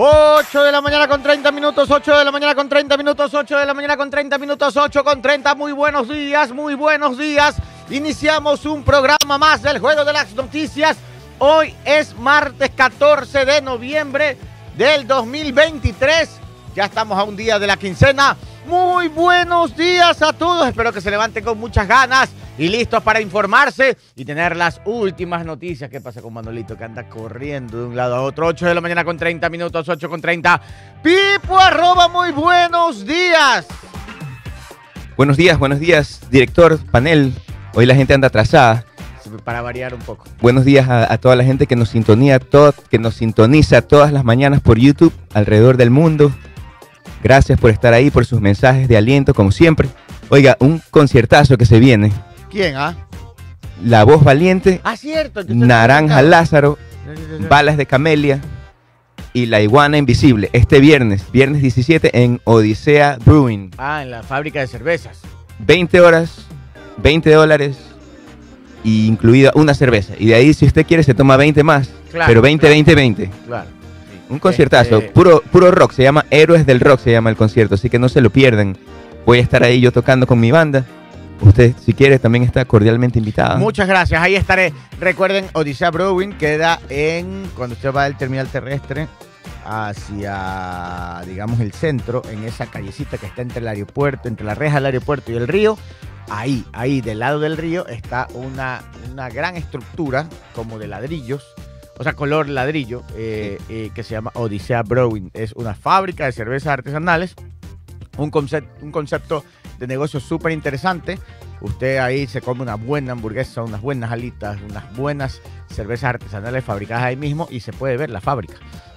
8 de la mañana con 30 minutos, 8 de la mañana con 30 minutos, 8 de la mañana con 30 minutos, 8 con 30. Muy buenos días, muy buenos días. Iniciamos un programa más del Juego de las Noticias. Hoy es martes 14 de noviembre del 2023. Ya estamos a un día de la quincena. Muy buenos días a todos. Espero que se levanten con muchas ganas y listos para informarse y tener las últimas noticias. ¿Qué pasa con Manolito que anda corriendo de un lado a otro? 8 de la mañana con 30 minutos, 8 con 30. Pipo arroba, muy buenos días. Buenos días, buenos días, director, panel. Hoy la gente anda atrasada. Para variar un poco. Buenos días a, a toda la gente que nos sintonía, todo, que nos sintoniza todas las mañanas por YouTube alrededor del mundo. Gracias por estar ahí, por sus mensajes de aliento, como siempre. Oiga, un conciertazo que se viene. ¿Quién, ah? La Voz Valiente, Ah, cierto. Naranja Lázaro, Balas de Camelia y La Iguana Invisible. Este viernes, viernes 17 en Odisea Brewing. Ah, en la fábrica de cervezas. 20 horas, 20 dólares y incluida una cerveza. Y de ahí, si usted quiere, se toma 20 más. Claro, pero 20, claro. 20, 20. Claro. Un conciertazo, Este- puro, puro rock, se llama Héroes del Rock, se llama el concierto, así que no se lo pierdan. Voy a estar ahí yo tocando con mi banda. Usted, si quiere, también está cordialmente invitado. Muchas gracias, ahí estaré. Recuerden, Odisea Brewing queda en, cuando usted va del terminal terrestre hacia, digamos, el centro, en esa callecita que está entre el aeropuerto, entre la reja del aeropuerto y el río. Ahí, ahí, del lado del río, está una, una gran estructura como de ladrillos, o sea, color ladrillo, eh, eh, que se llama Odisea Brewing. Es una fábrica de cervezas artesanales, un concepto de negocio súper interesante. Usted ahí se come una buena hamburguesa, unas buenas alitas, unas buenas cervezas artesanales fabricadas ahí mismo y se puede ver la fábrica.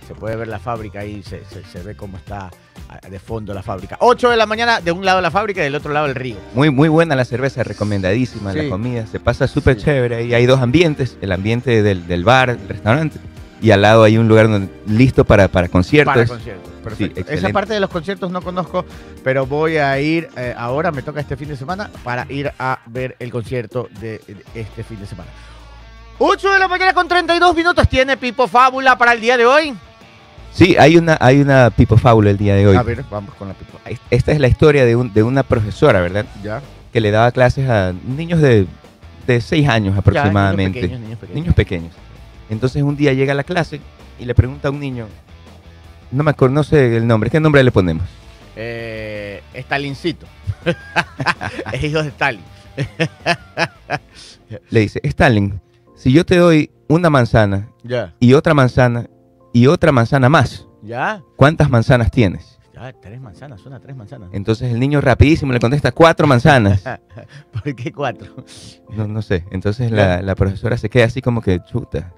Se puede ver la fábrica ahí, se, se- se ve cómo está ah, de fondo la fábrica. 8 de la mañana de un lado la fábrica y del otro lado el río. Muy, muy buena la cerveza, recomendadísima Sí. la comida. Se pasa súper Sí. chévere. Y hay dos ambientes: el ambiente del, del bar, del restaurante, y al lado hay un lugar donde- listo para, para conciertos. Para conciertos. Perfecto. Esa parte de los conciertos no conozco, pero voy a ir eh, ahora, me toca este fin de semana, para ir a ver el concierto de, de este fin de semana. 8 de la mañana con 32 minutos. ¿Tiene Pipo Fábula para el día de hoy? Sí, hay una, hay una Pipo Fábula el día de hoy. A ver, vamos con la Pipo. Esta es la historia de, un- de una profesora, ¿verdad? Ya. Que le daba clases a niños de, de 6 años aproximadamente. Ya, niños pequeños, niños pequeños. niños pequeños. Entonces un día llega a la clase y le pregunta a un niño, no me acuerdo, no sé el nombre, ¿qué nombre le ponemos? Eh, Stalincito. es hijo de Stalin. Le dice, Stalin, si yo te doy una manzana y otra manzana y otra manzana más, ¿Ya? ¿cuántas manzanas tienes? Ya, tres manzanas, suena tres manzanas. Entonces el niño rapidísimo le contesta, cuatro manzanas. ¿Por qué cuatro? No, no sé. Entonces la, la profesora se queda así como que, chuta,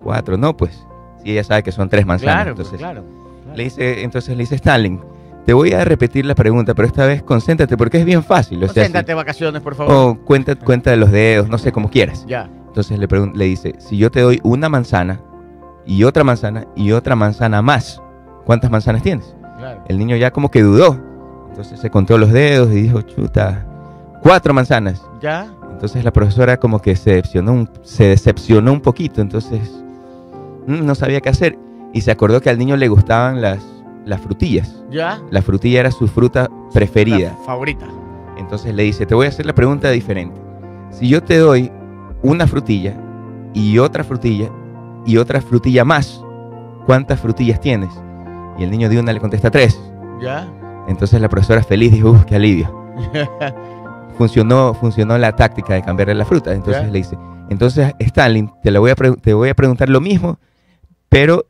cuatro, no pues. Si ella sabe que son tres manzanas. Claro, pues, entonces, claro. Le dice, entonces le dice Stalin, te voy a repetir la pregunta, pero esta vez concéntrate porque es bien fácil. O sea, si- Concéntrate vacaciones, por favor. o cuenta, cuenta de los dedos, no sé, como quieras. Ya. Entonces le, le dice, si yo te doy una manzana y otra manzana y otra manzana más, ¿cuántas manzanas tienes? Claro. El niño ya como que dudó. Entonces se contó los dedos y dijo, chuta, cuatro manzanas. Ya. Entonces la profesora como que se decepcionó un, se decepcionó un poquito, entonces mm, no sabía qué hacer. Y se acordó que al niño le gustaban las, las frutillas. Ya. La frutilla era su fruta preferida. La favorita. Entonces le dice, te voy a hacer la pregunta diferente. Si yo te doy una frutilla y otra frutilla y otra frutilla más, ¿cuántas frutillas tienes? Y el niño de una le contesta tres. Ya. Entonces la profesora feliz dijo, uff, qué alivio. Funcionó, funcionó la táctica de cambiarle la fruta. Entonces Ya. le dice, entonces Stalin, te, la voy a te voy a preguntar lo mismo, pero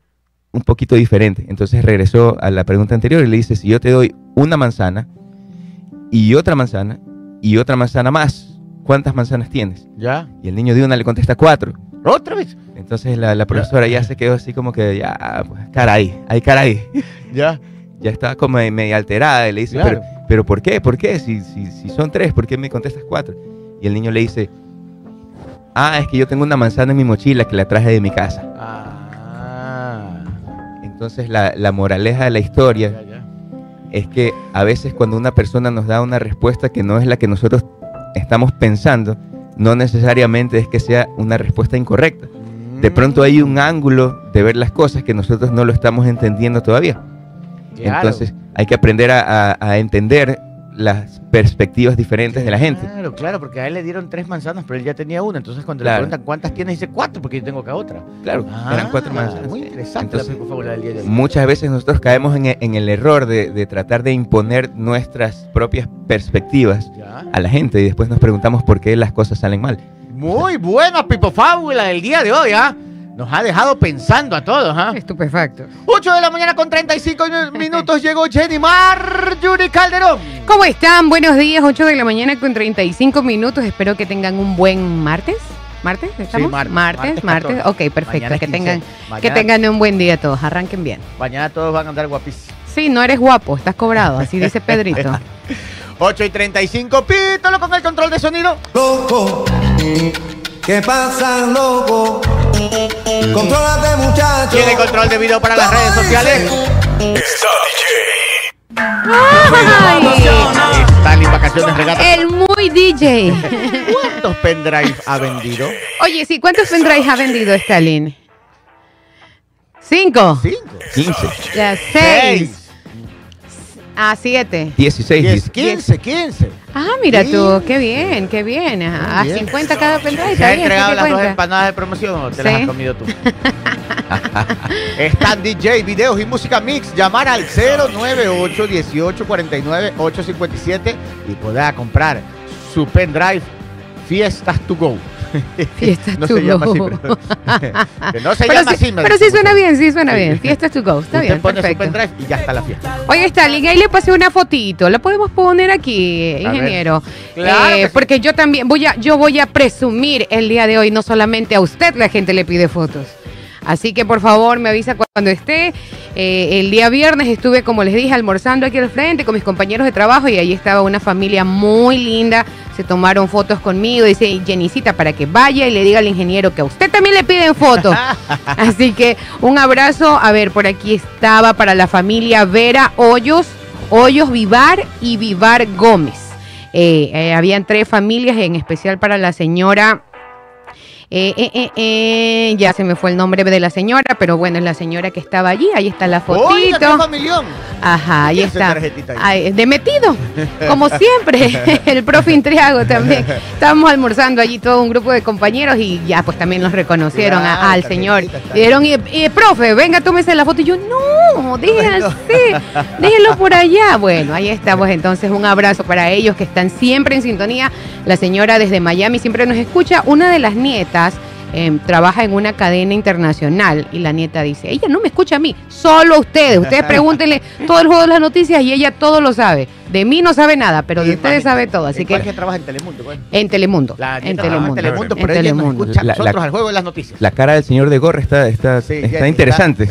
un poquito diferente. Entonces regresó a la pregunta anterior y le dice, si yo te doy una manzana y otra manzana y otra manzana más, ¿cuántas manzanas tienes? ya. Y el niño de una le contesta cuatro. ¿Otra vez? Entonces la, la profesora ya se quedó así como que, ya, pues, caray, ay, caray. Ya. Ya estaba como media alterada y le dice, Claro. pero, pero ¿por qué? ¿Por qué? Si, si, si son tres, ¿por qué me contestas cuatro? Y el niño le dice, ah, es que yo tengo una manzana en mi mochila que la traje de mi casa. Ah. Entonces la, la moraleja de la historia Ya, ya. es que a veces cuando una persona nos da una respuesta que no es la que nosotros estamos pensando, no necesariamente es que sea una respuesta incorrecta. de pronto hay un ángulo de ver las cosas que nosotros no lo estamos entendiendo todavía. Claro. Entonces hay que aprender a, a- a entender las perspectivas diferentes de la gente. Claro, claro, porque a él le dieron tres manzanas, pero él ya tenía una. Entonces cuando Claro. le preguntan cuántas tienes, dice cuatro, porque yo tengo acá otra. Claro, eran cuatro Ah, manzanas. Muy interesante Entonces, la del día de hoy. Muchas veces nosotros caemos en, e- en el error de, de tratar de imponer nuestras propias perspectivas Ya. a la gente y después nos preguntamos por qué las cosas salen mal. Muy buena Pipo Fábula del día de hoy, ¿ah? Nos ha dejado pensando a todos, ¿ah? Estupefacto. 8 de la mañana con 35 minutos llegó Jenny Marjorie Calderón. ¿Cómo están? Buenos días, 8 de la mañana con 35 minutos. Espero que tengan un buen martes. ¿Martes? ¿Estamos? martes, martes, martes martes. 14. Ok, perfecto. Mañana Que 15. tengan, que tengan un buen día todos. Arranquen bien. Mañana todos van a andar guapísimos. Sí, no eres guapo, estás cobrado, así dice Pedrito. 8 y 35, pítalo con el control de sonido. loco. ¿Qué pasa, loco? Contrólate, muchacho. Tiene control de video para las redes sociales. Ay, Están en vacaciones regata. el muy DJ. ¿Cuántos pendrive ha vendido? Oye, sí, ¿cuántos pendrives ha vendido Stalin? Cinco. Cinco. 15, Ya, seis. Ah, siete. 16, Diez, 10. 15, 15. Ah, mira tú, qué bien, qué bien. A, a Muy bien. 50 cada pendrive. ¿Se está ha bien, entregado ¿qué las dos empanadas de promoción o te las has comido tú? Están DJ, videos y música mix. Llamar al 098 18 49 857 y podrá comprar su pendrive Fiestas to Go. Fiestas no to se llama así, go. pero, que no se Pero llama sí, así. me pero sí suena bien, sí suena bien. Fiestas to go, está Usted bien, pone su perfecto. pendrive y ya está la fiesta. Oye, Stalin, ahí le pasé una fotito. ¿La podemos poner aquí, ingeniero? Claro Eh, sí. Porque yo también voy a, yo voy a presumir el día de hoy, no solamente a usted la gente le pide fotos. Así que por favor me avisa cuando esté. Eh, el día viernes estuve, como les dije, almorzando aquí al frente con mis compañeros de trabajo y ahí estaba una familia muy linda. Se tomaron fotos conmigo. Dice Jenicita para que vaya y le diga al ingeniero que a usted también le piden fotos. Así que un abrazo. A ver, por aquí estaba para la familia Vera Hoyos, Hoyos Vivar y Vivar Gómez. Eh, eh, habían tres familias, en especial para la señora. Eh, eh, eh, ya se me fue el nombre de la señora, pero bueno, es la señora que estaba allí. Ahí está la Oiga, qué fotito. familión. Ajá, ahí ¿Quién hace está. ahí? Ay, de metido, como siempre, el profe Intriago también. Estábamos almorzando allí todo un grupo de compañeros y ya pues también nos reconocieron a- al señor. está Y profe, venga, tómese la foto. Y yo, no, déjenlo déjenlo por allá. Bueno, ahí estamos entonces, un abrazo para ellos que están siempre en sintonía. La señora desde Miami siempre nos escucha. Una de las nietas eh, trabaja en una cadena internacional y la nieta dice, ella no me escucha a mí, solo ustedes. Ustedes pregúntenle todo el juego de las noticias y ella todo lo sabe. De mí no sabe nada, pero de ustedes sabe todo. Así ¿En cuál que que trabaja en Telemundo. pues? en Telemundo. La en Telemundo. en Telemundo, en pero nos escucha a La- la- nosotros al juego de las noticias. La cara del señor de gorra está, está, Sí, está interesante.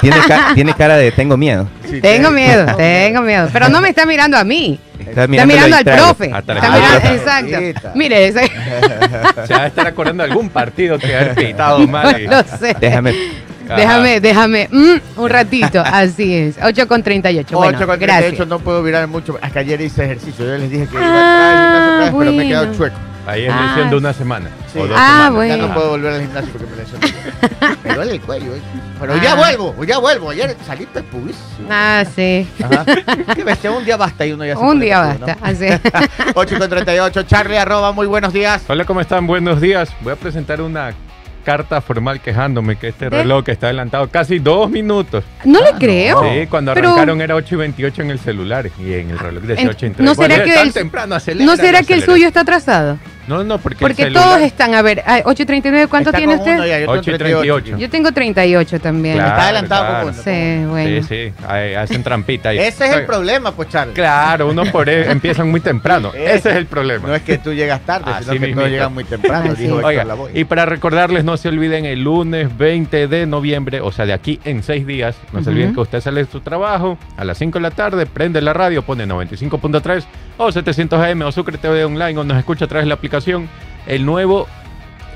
tiene, ca- tiene cara de tengo miedo. Sí, Tengo miedo, tengo miedo. Pero no me está mirando a mí. Está mirando, mirando al profe. Hasta Está mirando- exacto. Mire, ese- Se va a estar acordando de algún partido que ha pitado mal. y- no sé. Déjame. Déjame, déjame, mm, un ratito, así es. 8 con 38. Bueno, 8 con gracias. 38 no puedo virar mucho. Que ayer hice ejercicio. Yo les dije que iba a Ah, otra vez, pero me he quedado bueno. chueco. Ahí es Ah, lesión de una semana. Sí. o dos Ah, semanas. bueno. Ya no puedo volver al gimnasio porque me lesioné. me duele el cuello. ¿eh? Pero hoy ya Ah. vuelvo, hoy ya vuelvo. Ayer salí pepudísimo. Ah, sí. Ajá. Qué bestia, un día basta y uno ya se Un día basta. Así. ¿no? 8 con 38. Charlie arroba, muy buenos días. Hola, ¿cómo están? Buenos días. Voy a presentar una carta formal quejándome que este ¿De? reloj está adelantado casi dos minutos. No le creo. Sí, cuando Pero- arrancaron era 8 y 28 en el celular y en el reloj decía En- 8 y 30. ¿no será que el- temprano, acelera, ¿No será que el acelera. suyo está atrasado? No, no, porque, Porque el celular- todos están, a ver, ay, 8.39, ¿cuánto Está tiene con uno usted? ya, yo tengo 8 y 38. Yo tengo 38 también. Claro. Está adelantado claro. con uno. Sí, bueno. Sí, sí, ahí hacen trampita ahí. Ese es el problema, pues, Charlie. Claro, uno por e- empiezan muy temprano. Ese es el problema. No es que tú llegas tarde, Así sino que mismito. no llegas muy temprano, Así. dijo Héctor Oiga, Lavoe. y para recordarles, no se olviden el lunes 20 de noviembre, o sea, de aquí en seis días, no se olviden Ujú. que usted sale de su trabajo a las 5 de la tarde, prende la radio, pone 95.3 o 700 AM o Sucre TV online o nos escucha a través de la aplicación. El nuevo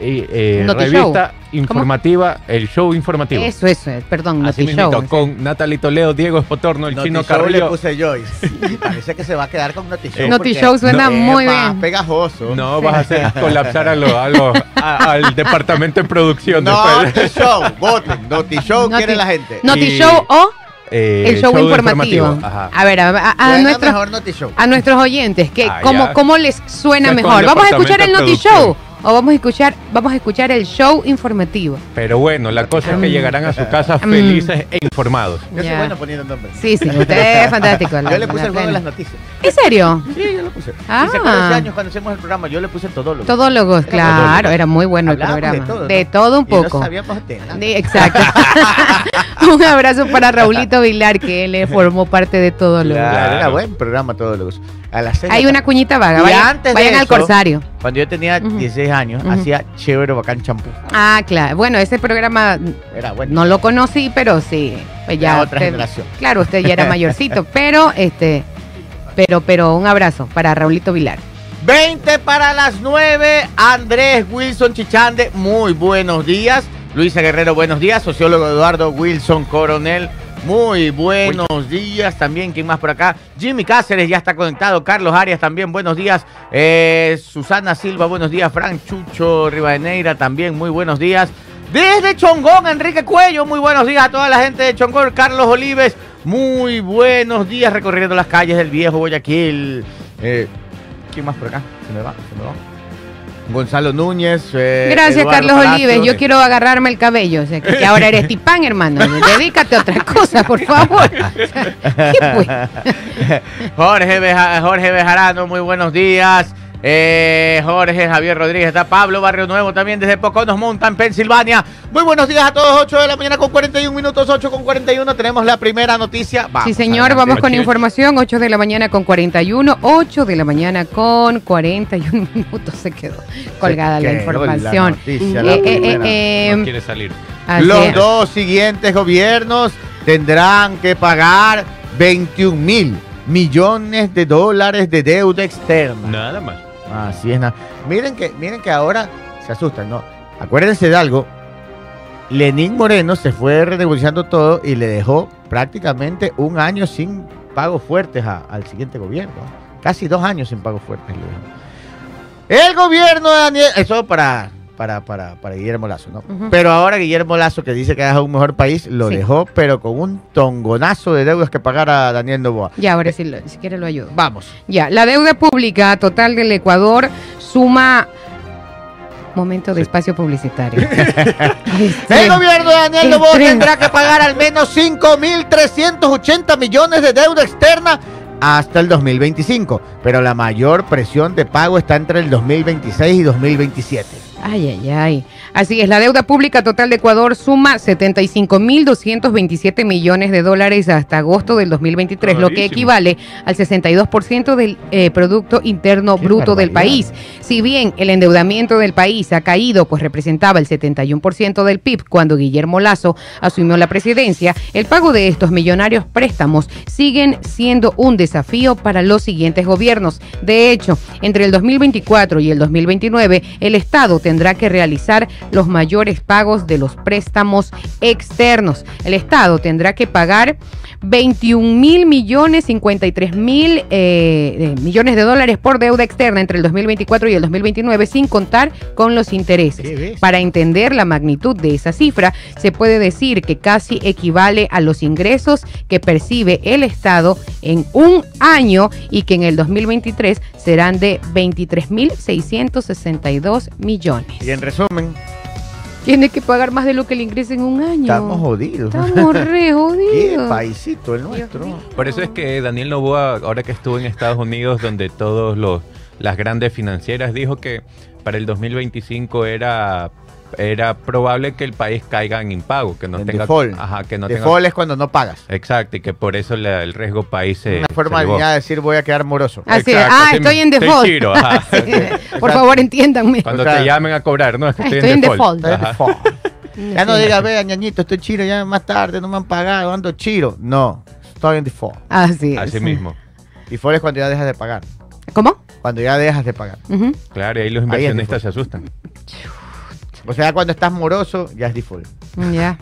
eh, revista informativa, el show informativo. Eso, eso, eh, perdón, Así con Natalie Toledo, Diego Espotorno, el chino le Carrillo. puse Joyce. Y parece que se va a quedar con. Notishow porque suena muy bien. pegajoso. No vas a hacer colapsar a lo- a lo- a- al departamento de producción después. Notishow, voten. Notishow Noti- quiere la gente. Notishow o Eh, el show, informativo. Ajá. A ver, a, a- a nuestros, a nuestros oyentes, que Ah, ¿cómo. ¿cómo les suena mejor? ¿Vamos a escuchar el de Notishow? ¿O vamos a escuchar, vamos a escuchar el show informativo? Pero bueno, la cosa es que llegarán a su casa Mm. felices e informados. Yo soy Ya. bueno poniendo nombres. Sí, sí, usted es fantástico. la- Yo le puse la el juego de plena. las noticias. ¿En serio? Sí, yo le puse. Ah. ¿Y se acuerdan ese año cuando hacemos el programa? Yo le puse el todólogo. Todólogos, claro, era muy bueno el Hablábamos programa. de todo, ¿no? De todo un Y no poco. sabíamos de nada. Sí, exacto. un abrazo para Raulito Vilar, que él eh, formó parte de Todólogos. Claro, era buen programa todólogos. A las seis de Hay una cuñita vaga. Y Vayan, antes de vayan al eso- Corsario. Cuando yo tenía Ujú. 16 años, Ujú. hacía chévere bacán champú. Ah, claro. Bueno, ese programa Era bueno. no lo conocí, pero sí. Pues ya Era otra usted- generación. Claro, usted ya era mayorcito, pero este, pero, pero un abrazo para Raulito Vilar. 20 para las 9. Andrés Wilson Chichande, muy buenos días. Luisa Guerrero, buenos días. Sociólogo Eduardo Wilson Coronel, muy buenos días. También, ¿quién más por acá? Jimmy Cáceres ya está conectado. Carlos Arias también, buenos días. Eh, Susana Silva, buenos días. Frank Chucho Rivadeneira también, muy buenos días. Desde Chongón, Enrique Cuello, muy buenos días a toda la gente de Chongón. Carlos Olives, muy buenos días recorriendo las calles del viejo Guayaquil. Eh, ¿Quién más por acá? Se me va, se me va. Gonzalo Núñez. eh, Gracias, Eduardo Carlos Palacio. Olives. Yo quiero agarrarme el cabello. O sea, que, que ahora eres tipán, hermano. Dedícate a otra cosa, por favor. ¿Qué? Jorge, Beja- Jorge Bejarano, muy buenos días. Eh, Jorge Javier Rodríguez, está Pablo Barrio Nuevo también desde Poconos Mountain, Pensilvania. Muy buenos días a todos, 8 de la mañana con 41 minutos, 8 con 41. Tenemos la primera noticia. Vamos, Sí, señor, adelante. vamos con información. 8 de la mañana con 41. 8 de la mañana con 41 minutos. Se quedó colgada la quedó la información. noticia, la Eh, eh, primera. eh, No eh, quiere salir. así Los es. dos siguientes gobiernos tendrán que pagar 21 mil millones de dólares de deuda externa. Nada más. Así es. na- Miren que, miren que ahora se asustan, ¿no? Acuérdense de algo. Lenín Moreno se fue renegociando todo y le dejó prácticamente un año sin pagos fuertes al siguiente gobierno. Casi dos años sin pagos fuertes. El gobierno de Daniel. Eso para, para, para, para Guillermo Lazo, ¿no? Pero ahora Guillermo Lazo, que dice que es un mejor país, lo Sí. dejó, pero con un tongonazo de deudas que pagar a Daniel Novoa. Ya, ahora sí, lo- si quiere lo ayudo. Vamos. Ya, la deuda pública total del Ecuador suma. Momento de espacio publicitario. Este, El gobierno de Daniel tren. tendrá que pagar al menos 5.380 millones de deuda externa hasta el 2025, pero la mayor presión de pago está entre el 2026 y 2027. Ay, ay, ay. Así es, la deuda pública total de Ecuador suma 75.227 millones de dólares hasta agosto del 2023, lo que equivale al 62% del eh, Producto Interno Qué Bruto del país. Si bien el endeudamiento del país ha caído, pues representaba el 71% del PIB cuando Guillermo Lazo asumió la presidencia, el pago de estos millonarios préstamos siguen siendo un desafío para los siguientes gobiernos. De hecho, entre el 2024 y el 2029, el Estado tendrá que realizar los mayores pagos de los préstamos externos. El Estado tendrá que pagar 21 mil millones, 53 mil eh, eh, millones de dólares por deuda externa entre el 2024 y el 2029, sin contar con los intereses. Para entender la magnitud de esa cifra, se puede decir que casi equivale a los ingresos que percibe el Estado en un año y que en el 2023 serán de 23.662 millones. Y en resumen, Tiene que pagar más de lo que le ingresa en un año. estamos jodidos. Estamos re Qué jodidos. paisito el nuestro. Por eso es que Daniel Novoa, ahora que estuvo en Estados Unidos, donde todos los las grandes financieras dijo que para el 2025 era era probable que el país caiga en impago, que no En tenga default. ajá, que no tenga es cuando no pagas. Exacto, y que por eso la- el riesgo país se Una forma de decir voy a quedar moroso. Así es. Exacto, Ah, así estoy en default. Estoy chiro, ajá. Por favor, entiéndanme. Cuando O sea, te llamen a cobrar, no, es que estoy, estoy en en default. Ajá. default. Ya no diga, vea, ñañito, estoy chiro, ya más tarde no me han pagado, ando chiro. No, estoy en default. Así es. Así mismo. Default es cuando ya dejas de pagar. ¿Cómo? Cuando ya dejas de pagar. Claro, y ahí los Ahí inversionistas se asustan. O sea, cuando estás moroso, ya es default. Ya.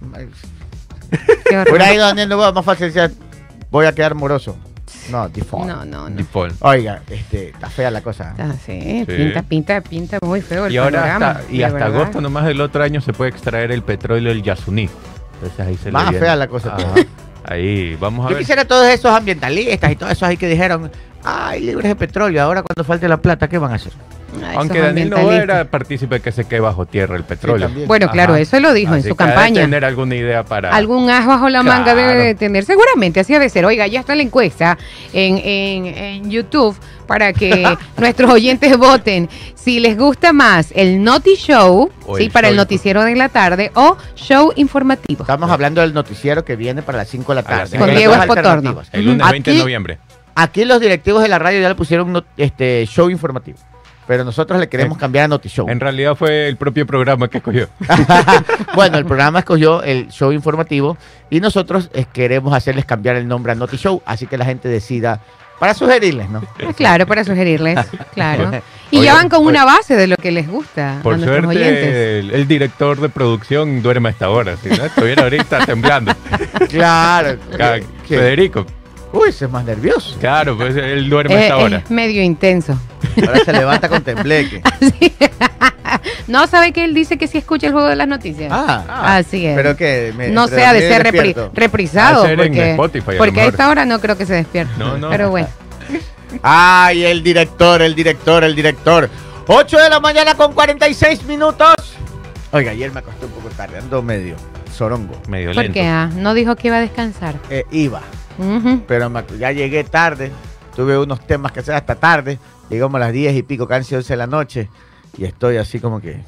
Por ahí donde no va más fácil decir, voy a quedar moroso. No, default. No, no, no. Default. Oiga, este, está fea la cosa. Ah, sí, Sí. pinta, pinta, pinta muy feo el Y ahora panorama, hasta, y hasta verdad. agosto nomás del otro año se puede extraer el petróleo del Yasuní. Entonces ahí se le Más fea la cosa. Ahí, vamos a Yo ver. quisiera todos esos ambientalistas y todos esos ahí que dijeron, ay, libres de petróleo, ahora cuando falte la plata, ¿qué van a hacer? Ah, Aunque Daniel ambientalistas. era partícipe que se quede bajo tierra el petróleo. Bueno, claro, Ajá. eso lo dijo en su que campaña. tener alguna idea para. Algún as bajo la manga debe tener. Seguramente así ha de ser. Oiga, ya está la encuesta en, en- en YouTube para que nuestros oyentes voten si les gusta más el Noti Show, O sí, el para el noticiero de la tarde, o show informativo. Estamos hablando del noticiero que viene para las 5 de la tarde. Con Diego. Espotorno. El lunes Aquí- 20 de noviembre. Aquí los directivos de la radio ya le pusieron este show informativo. Pero nosotros le queremos Eh, cambiar a Notishow. En realidad fue el propio programa que escogió. bueno, el programa escogió el show informativo y nosotros eh, queremos hacerles cambiar el nombre a Notishow, así que la gente decida para sugerirles, ¿no? Ah, Claro, para sugerirles, claro. Y Oye, ya van con oye. una base de lo que les gusta a Por nuestros oyentes. suerte, el, el director de producción duerme a esta hora. Si no, estuviera ahorita temblando. Claro. Federico, Uy, ese es más nervioso. claro, pues él duerme a Eh, esta hora. es medio intenso. Ahora se levanta con tembleque. No, ¿sabe que él dice que sí escucha el juego de las noticias? Ah, Así es. pero que me- no sea de ser repri- reprisado. Ha de ser en porque Spotify, a porque esta hora no creo que se despierte. No, no. Pero bueno. Ay, el director, el director, el director. 8 de la mañana con 46 minutos. Oiga, ayer me acosté un poco tarde, ando medio sorongo. Medio ¿Por lento. qué? Ah, no dijo que iba a descansar. Eh, iba, pero me- ya llegué tarde. Tuve unos temas que hacer hasta tarde. Llegamos a las 10 y pico, casi 11 de la noche. Y estoy así como que.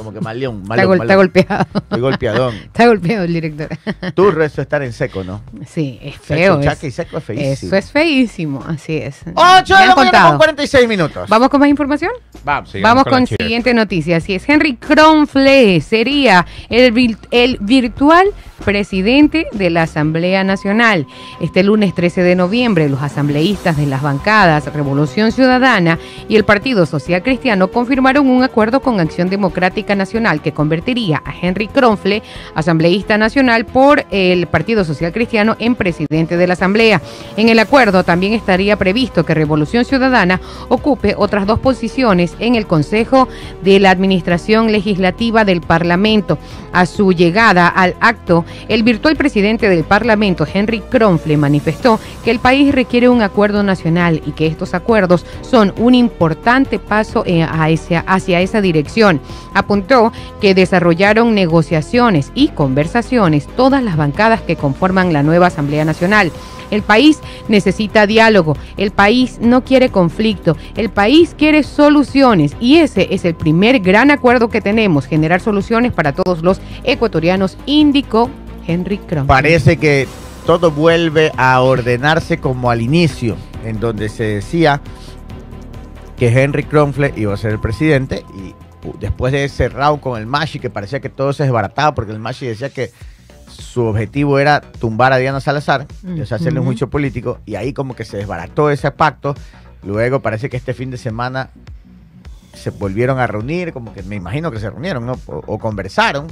Como que maleón, Está, maleón, está maleón. golpeado. Estoy golpeadón. Está golpeado el director. Turro, eso es estar en seco, ¿no? Sí, es feo. y es- seco es feísimo. eso es feísimo, así es. 8 Me de la mañana con 46 minutos. ¿Vamos con más información? Vamos. Vamos con la con siguiente noticia. Así es, Henry Kronfle sería el, el virtual presidente de la Asamblea Nacional. Este lunes 13 de noviembre, los asambleístas de las bancadas Revolución Ciudadana y el Partido Social Cristiano confirmaron un acuerdo con Acción Democrática Nacional que convertiría a Henry Kronfle, asambleísta nacional por el Partido Social Cristiano, en presidente de la Asamblea. En el acuerdo también estaría previsto que Revolución Ciudadana ocupe otras dos posiciones en el Consejo de la Administración Legislativa del Parlamento. A su llegada al acto, el virtual presidente del Parlamento, Henry Kronfle, manifestó que el país requiere un acuerdo nacional y que estos acuerdos son un importante paso eh, a esa- hacia esa dirección. Que desarrollaron negociaciones y conversaciones todas las bancadas que conforman la nueva Asamblea Nacional. El país necesita diálogo, el país no quiere conflicto, el país quiere soluciones y ese es el primer gran acuerdo que tenemos, generar soluciones para todos los ecuatorianos, indicó Henry Kron. Parece que todo vuelve a ordenarse como al inicio, en donde se decía que Henry Kronfle iba a ser el presidente y después de ese round con el Mashi que parecía que todo se desbarataba porque el Mashi decía que su objetivo era tumbar a Diana Salazar, o sea, hacerle un Ujú. juicio político y ahí como que se desbarató ese pacto. Luego parece que este fin de semana se volvieron a reunir, como que me imagino que se reunieron ¿no? o, o conversaron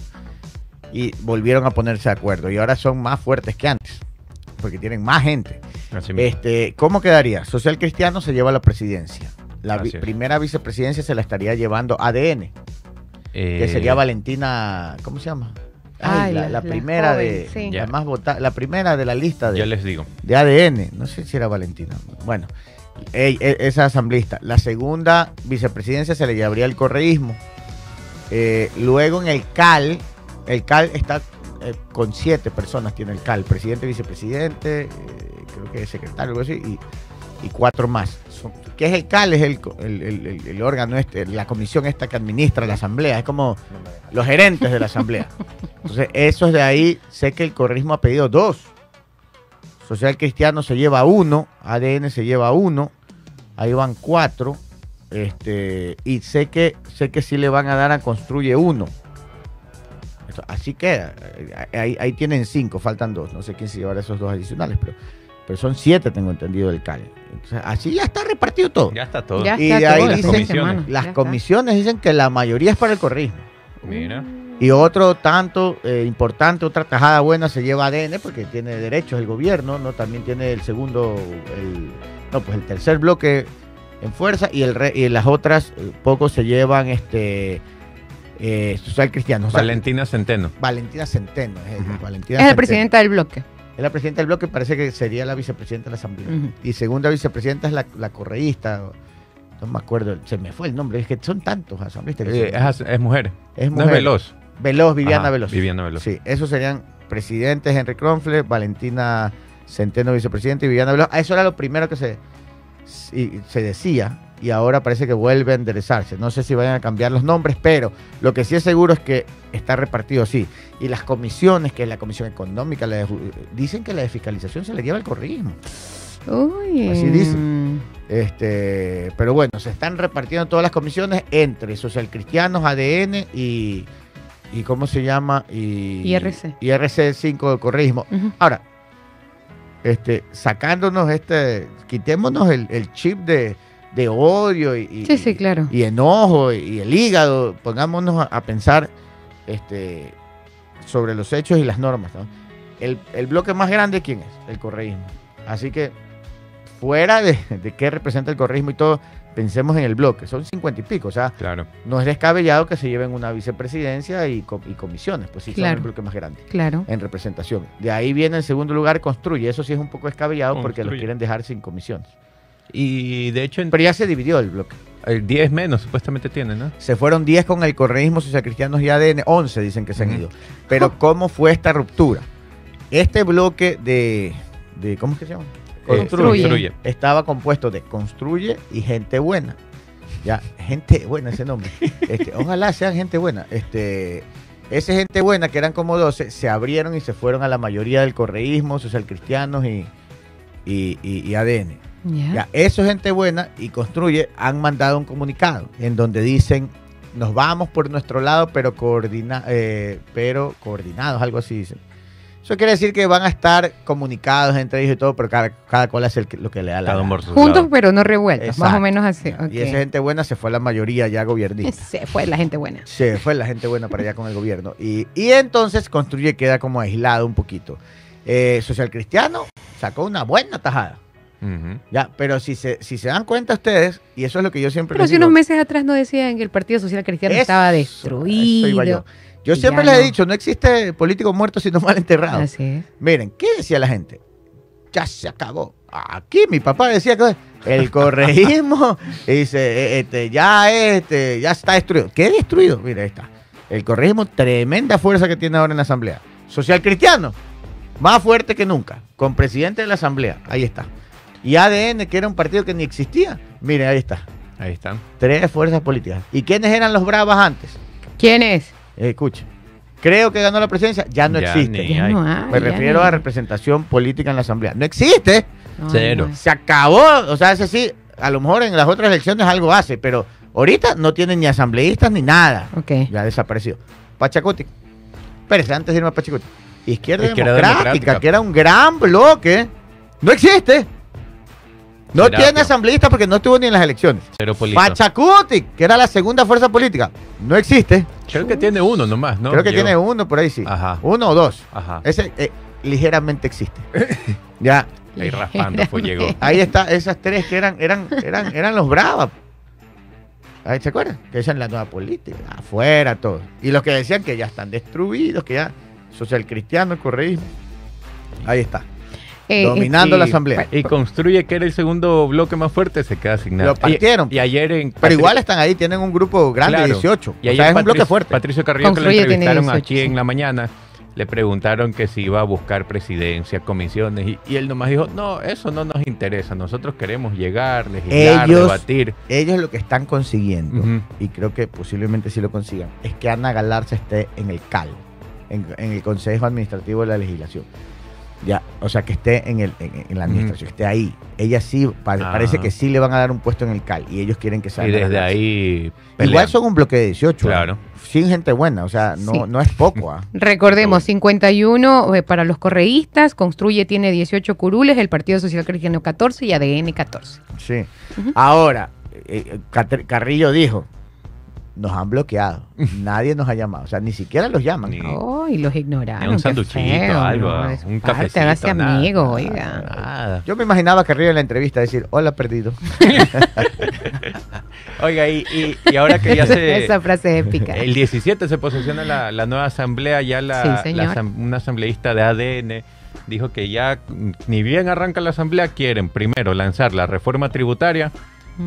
y volvieron a ponerse de acuerdo. Y ahora son más fuertes que antes, porque tienen más gente. Así. Este, ¿Cómo quedaría? Social Cristiano se lleva la presidencia. La vi- primera vicepresidencia se la estaría llevando ADN, que Eh, sería Valentina, ¿cómo se llama? Ay, Ay, la, la- la la primera joven, de sí. la más vota- la primera de la lista de, Ya les digo. de ADN, no sé si era Valentina. Bueno, e- esa asambleísta. La segunda vicepresidencia se le llevaría el correísmo. Eh, luego en el CAL, el CAL está eh, con siete personas, tiene el CAL, presidente, vicepresidente, eh, creo que secretario, algo así, y, y cuatro más. Son- ¿Qué es el CAL? Es el, el- órgano este, la comisión esta que administra la asamblea, es como los gerentes de la asamblea. Entonces, esos de ahí, sé que el correísmo ha pedido dos. Social Cristiano se lleva uno, ADN se lleva uno, ahí van cuatro, este, y sé que sé que sí le van a dar a Construye uno. Así queda, ahí, ahí tienen cinco, faltan dos, no sé quién se llevará esos dos adicionales, pero pero son siete, tengo entendido, del CAL. Entonces, así ya está repartido todo. Ya está todo. Ya Y está de ahí todo, dicen- las semanas, Las comisiones dicen que la mayoría es para el correísmo. Mira. Y otro tanto eh, importante, otra tajada buena se lleva ADN porque tiene derechos el gobierno, ¿no? También tiene el segundo, el, no, pues el tercer bloque en fuerza y el re- y las otras eh, pocos se llevan este eh, social cristiano. O sea, Valentina Centeno. Valentina Centeno es, ella, Ujú. Valentina Es la Centeno. presidenta del bloque. Es la presidenta del bloque, parece que sería la vicepresidenta de la Asamblea. Y segunda vicepresidenta es la, la correísta. No me acuerdo, se me fue el nombre, es que son tantos asambleístas. que Eh, es, es mujer. es No es mujer. veloz. Veloz, Viviana Ajá, Veloz. Viviana Veloz. Sí, esos serían presidentes Henry Kronfle, Valentina Centeno, vicepresidente, y Viviana Veloz. Eso era lo primero que se, se decía y ahora parece que vuelve a enderezarse. No sé si vayan a cambiar los nombres, pero lo que sí es seguro es que está repartido así. Y las comisiones, que es la Comisión Económica, la de dicen que la de fiscalización se le lleva el correísmo. Uy. Así dicen. Este, pero bueno, se están repartiendo todas las comisiones entre socialcristianos, ADN y, y ¿cómo se llama? Y, IRC. IRC 5 del correísmo. Ujú. Ahora, este, sacándonos este, quitémonos el, el chip de, de odio y, y- Sí, sí, claro. y enojo y, y el hígado, pongámonos a, a pensar este, sobre los hechos y las normas. ¿no? El, el bloque más grande, ¿quién es? El correísmo. Así que, fuera de, de qué representa el correísmo y todo, pensemos en el bloque. Son cincuenta y pico, o sea, Claro. no es descabellado que se lleven una vicepresidencia y, co- y comisiones, pues sí, son Claro. el bloque más grande Claro. en representación. De ahí viene en segundo lugar construye. Eso sí es un poco descabellado porque los quieren dejar sin comisiones. Y de hecho, en Pero ya se dividió el bloque. el 10 menos supuestamente tiene, ¿no? Se fueron 10 con el correísmo, socialcristianos y ADN, 11 dicen que se han ido. Pero ¿cómo fue esta ruptura? Este bloque de, de ¿cómo es que se llama? Eh, Construye. Estaba compuesto de construye y gente buena. Ya, gente buena ese nombre. Este, ojalá sean gente buena. Este, esa gente buena, que eran como 12, se abrieron y se fueron a la mayoría del correísmo, socialcristianos y, y, y- y ADN. Ya. Ya, eso gente buena y construye han mandado un comunicado en donde dicen nos vamos por nuestro lado pero coordina, eh, pero coordinados, algo así dicen. Eso quiere decir que van a estar comunicados entre ellos y todo, pero cada, cada cual hace lo que le da la Cada gana. Juntos lado. pero no revueltos, más o menos así. Y esa gente buena se fue la mayoría ya gobernista. Se fue la gente buena. Se fue la gente buena para allá con el gobierno. Y, y entonces construye queda como aislado un poquito. Eh, Social Cristiano sacó una buena tajada. Ya, pero si se, si se dan cuenta ustedes, y eso es lo que yo siempre Pero les si digo, unos meses atrás no decían que el Partido Social Cristiano Eso, estaba eso iba yo. destruido. Yo siempre les he dicho, no existe político muerto sino mal enterrado. Así es. Miren, ¿qué decía la gente? Ya se acabó. Aquí mi papá decía que el correísmo dice, eh, este, ya, este, ya está destruido. ¿Qué destruido? Mira, ahí está. El correísmo, tremenda fuerza que tiene ahora en la Asamblea. Social cristiano, más fuerte que nunca, con presidente de la Asamblea. Ahí está. Y ADN, que era un partido que ni existía. Miren, ahí está. Ahí están. Tres fuerzas políticas. ¿Y quiénes eran los bravas antes? ¿Quién es? Eh, escuche. Creo que ganó la presidencia. Ya no Ya existe. ni Ya hay. no hay, Me ya refiero no a representación política en la Asamblea. No existe. No, Cero. Se acabó. O sea, ese sí, a lo mejor en las otras elecciones algo hace, pero ahorita no tienen ni asambleístas ni nada. Ok. Ya ha desaparecido. Pachacuti. Espérese, antes de irme a Pachacuti. Izquierda, Izquierda democrática, Democrática. que era un gran bloque. No existe. No Serapio. tiene asambleístas porque no estuvo ni en las elecciones. Cero político. Pachacuti, que era la segunda fuerza política. No existe. Creo que tiene uno nomás, ¿no? Creo que Llegó. tiene uno por ahí, sí. Ajá. Uno o dos. Ajá. Ese eh, ligeramente existe. ya, Ahí raspando, pues llegó. ahí está, esas tres que eran, eran, eran, eran los bravas. Ahí se acuerdan, que esa es la nueva política, afuera todo. Y los que decían que ya están destruidos, que ya social cristiano, el correísmo. Ahí está. Eh, Dominando Y- la asamblea. Y construye que era el segundo bloque más fuerte, se queda sin nada. Lo partieron. Y, y ayer en. Pero igual están ahí, tienen un grupo grande, Claro. 18. Y o ayer sea, es un bloque fuerte. Patricio Carrillo, que lo entrevistaron 18, aquí sí. en la mañana, le preguntaron que si iba a buscar presidencia, comisiones, y, y él nomás dijo, no, eso no nos interesa, nosotros queremos llegar, legislar, Ellos- debatir. Ellos lo que están consiguiendo, y creo que posiblemente sí lo consigan, es que Ana Galarza esté en el CAL, en, en el Consejo Administrativo de la Legislación. Ya, o sea, que esté en, el, en, en la administración, que esté ahí. Ella sí, pa- Ah. parece que sí le van a dar un puesto en el CAL y ellos quieren que sea. Y desde ahí. Igual pelean. son un bloque de 18. Claro. ¿eh? Sin gente buena, o sea, no, Sí. no es poco. ¿ah? Recordemos, 51 eh, para los correístas, Construye tiene 18 curules, el Partido Social Cristiano 14 y ADN 14. Sí. Ahora, eh, eh, Carrillo dijo, nos han bloqueado, nadie nos ha llamado, o sea, ni siquiera los llaman. Ni- Oh, y los ignoraron. Ni un sanduchito, feo, algo, ¿no? Un cafecito. hágase nada, amigo, nada, oiga. Nada. Yo me imaginaba a Carrillo en la entrevista decir, hola perdido. Oiga, y, y, y ahora que ya se. Esa frase épica. El 17 se posiciona la, la nueva asamblea, ya la, Sí, señor. la una asambleísta de ADN dijo que ya ni bien arranca la asamblea, quieren primero lanzar la reforma tributaria.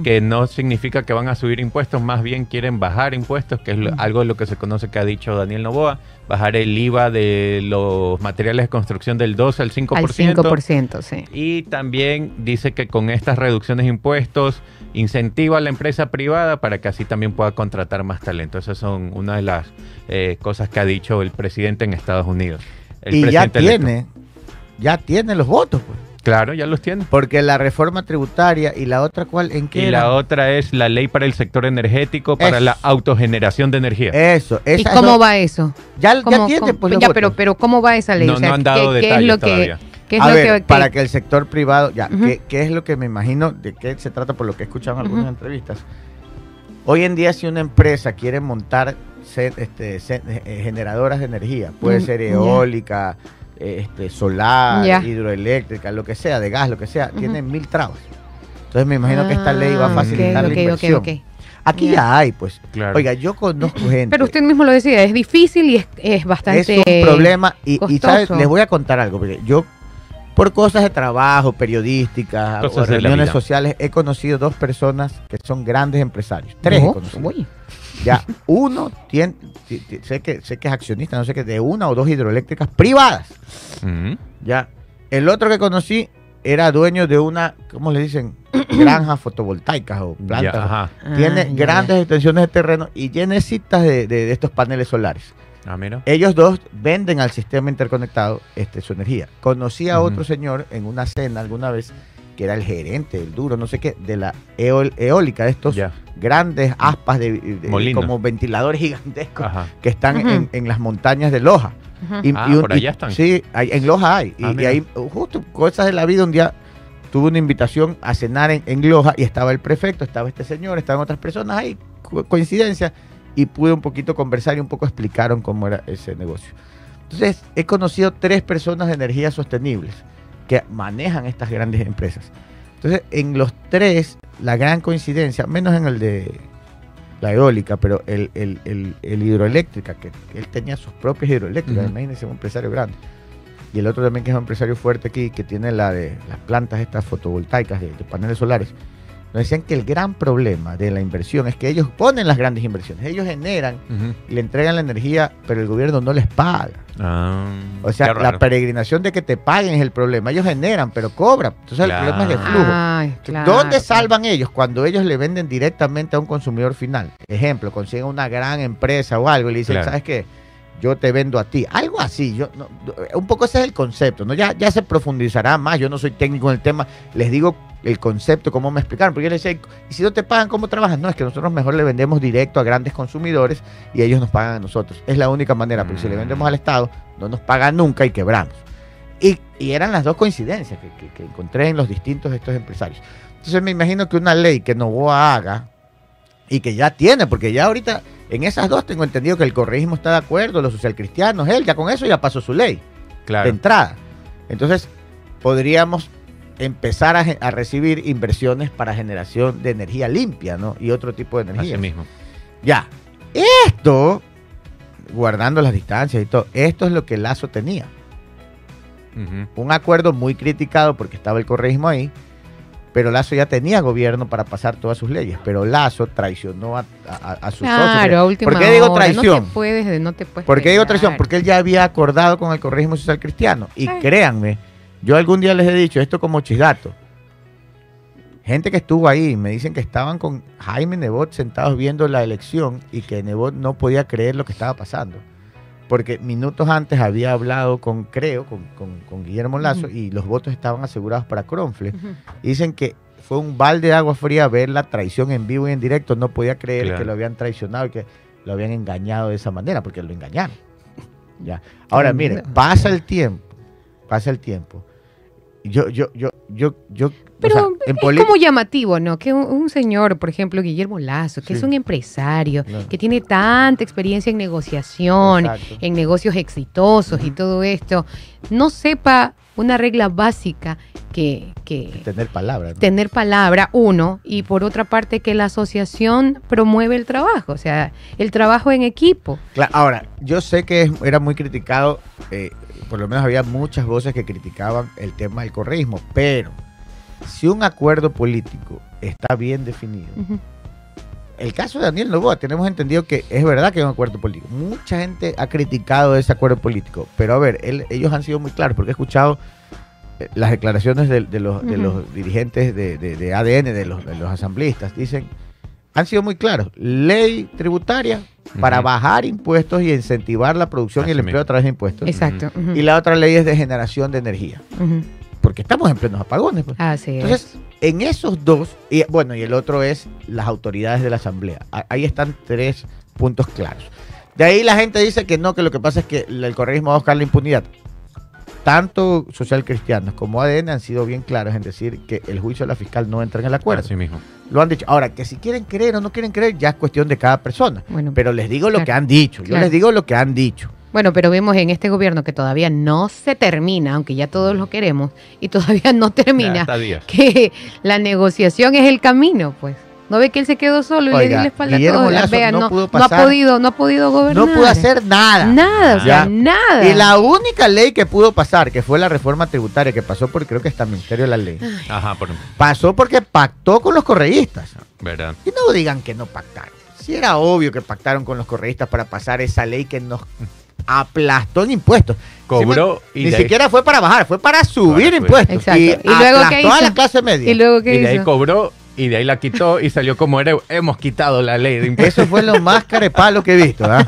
Que no significa que van a subir impuestos, más bien quieren bajar impuestos, que es lo- algo de lo que se conoce que ha dicho Daniel Novoa, bajar el IVA de los materiales de construcción del 12 al 5%. Al 5%, sí. Y también dice que con estas reducciones de impuestos incentiva a la empresa privada para que así también pueda contratar más talento. Esas son una de las eh, cosas que ha dicho el presidente en Estados Unidos. El y ya electo. tiene, ya tiene los votos, pues. Claro, ya los tiene. Porque la reforma tributaria y la otra, ¿cuál? ¿En qué Y era? la otra es la ley para el sector energético, para Eso. la autogeneración de energía. Eso, ¿Y esa cómo no- va eso? Ya, ya ¿Cómo- tiene, cómo- pues, ya, votos. pero, pero ¿cómo va esa ley? No- O sea, no han dado ¿qué, qué es detalles lo que, todavía. qué es a lo ver, que, para que- que el sector privado, ya. ¿qué, qué es lo que me imagino de qué se trata por lo que he escuchado en algunas entrevistas? Hoy en día si una empresa quiere montar este, eh, generadoras de energía, puede Mm, ser ya. eólica, este, solar, hidroeléctrica, lo que sea, de gas, lo que sea, Ujú. tiene mil trabas. Entonces me imagino que esta ley va a Ah, facilitar ok, la inversión. ok. Aquí Ya. ya hay, pues. Claro. Oiga, yo conozco gente. Pero usted mismo lo decía, es difícil y es, es bastante... Es un problema y, y. ¿sabes? les voy a contar algo, porque yo por cosas de trabajo, periodísticas, Cosas o reuniones sociales, he conocido dos personas que son grandes empresarios. Tres No. Ya, uno tiene, ti- ti- sé que, sé que es accionista, no sé qué, de una o dos hidroeléctricas privadas. Ujú. Ya. El otro que conocí era dueño de una, ¿cómo le dicen? Granjas fotovoltaicas o Ya, plantas. ajá. Tiene Ah, ya, grandes extensiones de terreno y llenecitas de, de- de estos paneles solares. Ah, mira. Ellos dos venden al sistema interconectado este, su energía. Conocí a otro señor en una cena alguna vez que era el gerente, el duro, no sé qué, de la eol- eólica, de estos grandes aspas de, como ventiladores gigantescos Ajá. que están en, en las montañas de Loja. Y- Ah, y un- por allá y- están. Sí, hay- en Loja hay. Y, Ah, y ahí, justo cosas de la vida, un día tuve una invitación a cenar en, en Loja y estaba el prefecto, estaba este señor, estaban otras personas ahí, co- coincidencia, y pude un poquito conversar y un poco explicaron cómo era ese negocio. Entonces, he conocido tres personas de energías sostenibles que manejan estas grandes empresas. Entonces, en los tres, la gran coincidencia, menos en el de la eólica, pero el, el, el, el hidroeléctrica, que él tenía sus propias hidroeléctricas, Ujú. imagínense un empresario grande. Y el otro también que es un empresario fuerte aquí, que tiene la de las plantas estas fotovoltaicas de, de paneles solares. Nos decían que el gran problema de la inversión es que ellos ponen las grandes inversiones, ellos generan y le entregan la energía, pero el gobierno no les paga. Ah, O sea, la peregrinación de que te paguen es el problema. Ellos generan, pero cobran. Entonces el problema es Claro. flujo. Ay, claro, ¿Dónde salvan ellos? Cuando ellos le venden directamente a un consumidor final. Ejemplo, consiguen una gran empresa o algo y le dicen, Claro. ¿sabes qué? Yo te vendo a ti. Algo así. Yo, no- un poco ese es el concepto. ¿no? Ya, ya se profundizará más. Yo no soy técnico en el tema. Les digo el concepto, cómo me explicaron. Porque yo les decía, ¿y si no te pagan, cómo trabajas? No, es que nosotros mejor le vendemos directo a grandes consumidores y ellos nos pagan a nosotros. Es la única manera. Porque si le vendemos al Estado, no nos pagan nunca y quebramos. Y, y eran las dos coincidencias que, que- que encontré en los distintos de estos empresarios. Entonces me imagino que una ley que Novoa haga y que ya tiene, porque ya ahorita en esas dos tengo entendido que el correísmo está de acuerdo, los socialcristianos, él ya con eso ya pasó su ley de entrada. Entonces podríamos empezar a, recibir inversiones para generación de energía limpia, ¿no? Y otro tipo de energía. Así mismo. Ya. Esto, guardando las distancias y todo, esto es lo que Lazo tenía un acuerdo muy criticado porque estaba el correísmo ahí, pero Lazo ya tenía gobierno para pasar todas sus leyes, pero Lazo traicionó a, a, a sus Claro, a socios. última ¿Por qué digo hora, traición? No te puedes, no te puedes ¿Por qué digo traición? Porque él ya había acordado con el correísmo social cristiano. Y créanme, yo algún día les he dicho esto como chisdato. Gente que estuvo ahí me dicen que estaban con Jaime Nebot sentados viendo la elección y que Nebot no podía creer lo que estaba pasando. porque minutos antes había hablado con, creo, con, con- con Guillermo Lazo y los votos estaban asegurados para Cronfle. Dicen que fue un balde de agua fría ver la traición en vivo y en directo. No podía creer Claro. que lo habían traicionado y que lo habían engañado de esa manera, porque lo engañaron. Ya. Ahora, mire, Tremendo. pasa el tiempo, pasa el tiempo. Yo, yo, yo, yo, yo. O Pero sea, en es como llamativo, ¿no? Que un, un señor, por ejemplo, Guillermo Lazo, que Sí. es un empresario, Claro. que tiene tanta experiencia en negociación, Exacto. en negocios exitosos y todo esto, no sepa una regla básica que, que tener palabras. ¿no? tener palabra, uno, y por otra parte que la asociación promueve el trabajo, o sea, el trabajo en equipo. Ahora, yo sé que era muy criticado, eh, por lo menos había muchas voces que criticaban el tema del correísmo, pero si un acuerdo político está bien definido, el caso de Daniel Novoa, tenemos entendido que es verdad que es un acuerdo político. Mucha gente ha criticado ese acuerdo político, pero a ver, él- ellos han sido muy claros, porque he escuchado eh, las declaraciones de, de los, de Ujú. los dirigentes de, de- de ADN, de los, de los asambleístas, dicen, han sido muy claros, ley tributaria para bajar impuestos y incentivar la producción y el empleo mismo. a través de impuestos. Exacto. Y la otra ley es de generación de energía. Porque estamos en plenos apagones. pues. Así es. Entonces, en esos dos, y bueno, y el otro es las autoridades de la Asamblea. Ahí están tres puntos claros. De ahí la gente dice que no, que lo que pasa es que el correísmo va a buscar la impunidad. Tanto social cristianos como ADN han sido bien claros en decir que el juicio de la fiscal no entra en el acuerdo. Así mismo. Lo han dicho. Ahora, que si quieren creer o no quieren creer, ya es cuestión de cada persona. Bueno, Pero les digo lo Claro. que han dicho. Yo Claro. les digo lo que han dicho. Bueno, pero vemos en este gobierno que todavía no se termina, aunque ya todos lo queremos, y todavía no termina, que la negociación es el camino, pues. ¿No ve que él se quedó solo y le dio la espalda a todos? Lazo Vea, no no, pudo no ha pasar- podido, no ha podido gobernar. No pudo hacer nada. nada, o sea, Ya. nada. Y la única ley que pudo pasar, que fue la reforma tributaria, que pasó por creo que está el Ministerio de la Ley, Ajá, por pasó porque pactó con los correístas. verdad. Y no digan que no pactaron. Si era obvio que pactaron con los correístas para pasar esa ley que nos aplastó en impuestos. Cobró Sí, y Ni siquiera fue para bajar, fue para subir Para subir. impuestos. Exacto. Y, ¿Y luego qué aplastó a la clase media. ¿Y luego qué Y de ahí cobró y de ahí la quitó y salió como era. Hemos quitado la ley de impuestos. Eso fue lo más carepalo que he visto. ¿ah?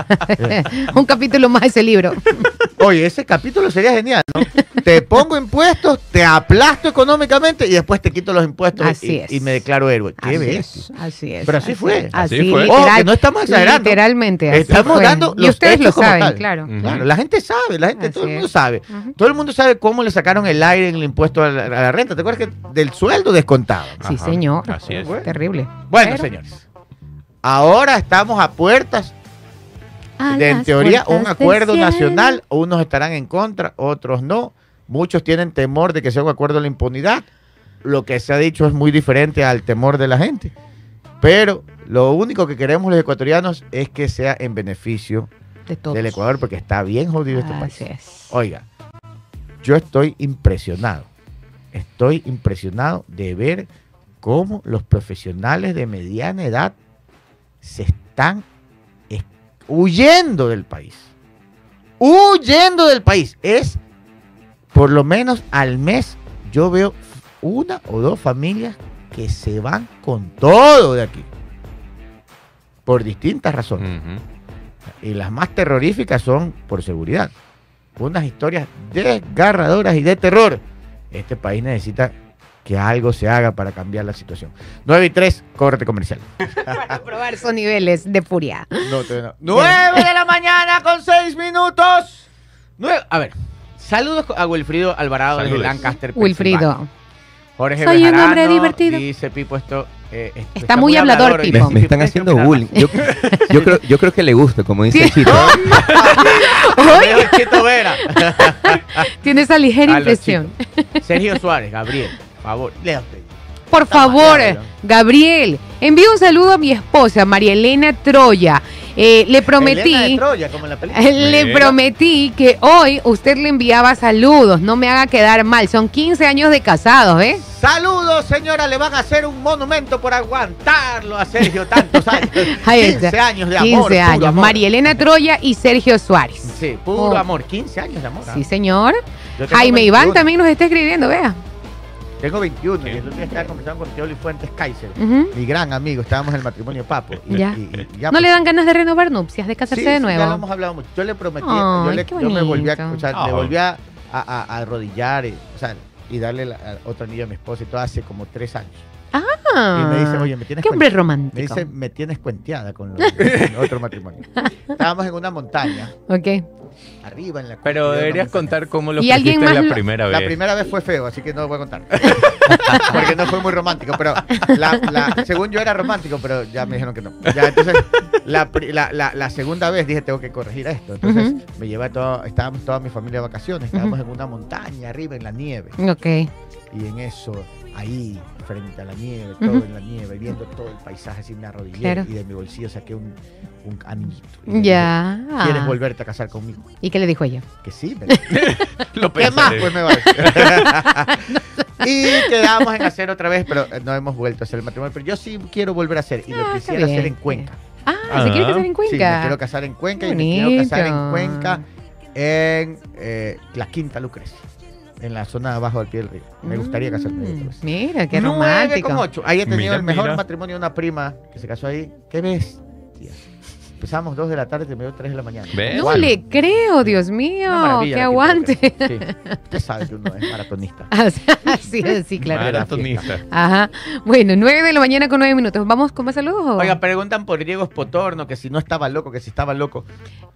Un capítulo más de ese libro. Oye, ese capítulo sería genial, ¿no? Te pongo impuestos, te aplasto económicamente y después te quito los impuestos Así y, es. y me declaro héroe. Qué así bestia. es, así es. Pero así fue. Así, Así fue. literal- Ojo, que no estamos exagerando. Literalmente. así Estamos fue. dando Y los ustedes lo saben, tal. claro. Claro, la gente sabe, la gente, Así todo el mundo es. sabe. Todo el mundo sabe cómo le sacaron el aire en el impuesto a la, a la renta. ¿Te acuerdas que del sueldo descontado? Sí, Ajá, señor. Así es. Bueno. Terrible. Bueno, Pero- señores. Ahora estamos a puertas A de, en teoría, un acuerdo nacional. Unos estarán en contra, otros no. Muchos tienen temor de que sea un acuerdo de la impunidad. Lo que se ha dicho es muy diferente al temor de la gente. Pero lo único que queremos los ecuatorianos es que sea en beneficio De todos. del Ecuador, porque está bien jodido este país. Así es. Oiga, yo estoy impresionado. Estoy impresionado de ver cómo los profesionales de mediana edad se están es- huyendo del país. Huyendo del país. Es, por lo menos al mes, yo veo una o dos familias que se van con todo de aquí. Por distintas razones. Y las más terroríficas son por seguridad. Unas historias desgarradoras y de terror. Este país necesita que algo se haga para cambiar la situación. 9 y 3, corte comercial. Para probar esos niveles de furia. No, no. 9 de la mañana con 6 minutos. Nueve- A ver, saludos a Wilfrido Alvarado desde Saludos. Lancaster. Pensilvania. Wilfrido. Jorge Soy un Bejarano, hombre divertido. Dice Pipo esto. eh, esto Está muy hablador, y Pipo. Me, dice, me están "Ustedes haciendo bullying. Yo, yo creo, yo creo que le gusta, como dice Chito. hablar". Leo Chito Vera. Tiene esa ligera impresión. Sergio Suárez, Gabriel, favor, lea usted. Por Está favor, Gabriel, envío un saludo a mi esposa, María Elena Troya. Eh, le Elena de prometí, Troya, como en la película. le Mira. prometí que hoy usted le enviaba saludos. No me haga quedar mal. Son 15 años de casados, ¿eh? Saludos, señora. Le van a hacer un monumento por aguantarlo a Sergio tantos años. Ahí 15 está. años de amor. 15 puro años. amor. María Elena Troya y Sergio Suárez. Sí, puro Oh. amor. 15 años de amor. ¿ah? Sí, señor. Yo tengo Jaime Iván 21. también nos está escribiendo, vea. Tengo 21 y el otro día estaba conversando con Teoli Fuentes Kaiser, mi gran amigo, estábamos en el matrimonio Papo. Y, Ya. y- y ya, ¿No le dan ganas de renovar nupcias, de casarse sí, de sí, nuevo? ya lo hemos hablado mucho. Yo le prometí, yo, le- yo me volví a, o sea, Ah. volví a, a- a- arrodillar y, o sea, y darle la- a- otro anillo a mi esposa y todo hace como tres años. Ah, Y me dice, oye, me tienes Qué hombre romántico. Me dice, me tienes cuenteada con, lo- con otro matrimonio. Estábamos en una montaña, Ok. Arriba en la Pero deberías contar cómo lo ¿Y alguien pusiste más la lo- primera La vez. primera vez fue feo, así que no lo voy a contar. Porque no fue muy romántico, pero la, la- según yo era romántico, pero ya me dijeron que no. Ya, entonces, la, la- la- la segunda vez dije, tengo que corregir esto. Entonces, me llevé a todo, estábamos toda mi familia de vacaciones, estábamos en una montaña arriba en la nieve. Ok. Y en eso, ahí, frente a la nieve, todo en la nieve, viendo todo el paisaje, así me arrodillé Claro. y de mi bolsillo saqué un, un anillito. Dije, Ya. ¿Quieres volverte a casar conmigo? ¿Y qué le dijo ella? Que sí, me Lo ¿Qué más? pensaré. Pues me va a decir. y quedamos en hacer otra vez, pero eh, no hemos vuelto a hacer el matrimonio. Pero yo sí quiero volver a hacer. Y lo Ah, quisiera hacer en Cuenca. Ah, Ah. ¿se quiere casar en Sí, me Cuenca? quiero casar en Cuenca y me quiero casar en. Cuenca en eh, la Quinta Lucrecia. En la zona de abajo del pie del río. Me gustaría casarme ahí otra vez. Mira, qué Nueve romántico. con ocho. Ahí he tenido Mira, el mejor mira. matrimonio de una prima que se casó ahí. ¿Qué ves? Empezamos dos de la tarde y terminó tres de la mañana. ¿Ves? No Igual. le creo, Dios mío. Que aguante. Sí. Usted sabe que uno es maratonista. sí, sí, claro. Maratonista. Ajá. Bueno, nueve de la mañana con nueve minutos. ¿Vamos con más saludos? Oiga, preguntan por Diego Spotorno, que si no estaba loco, que si estaba loco.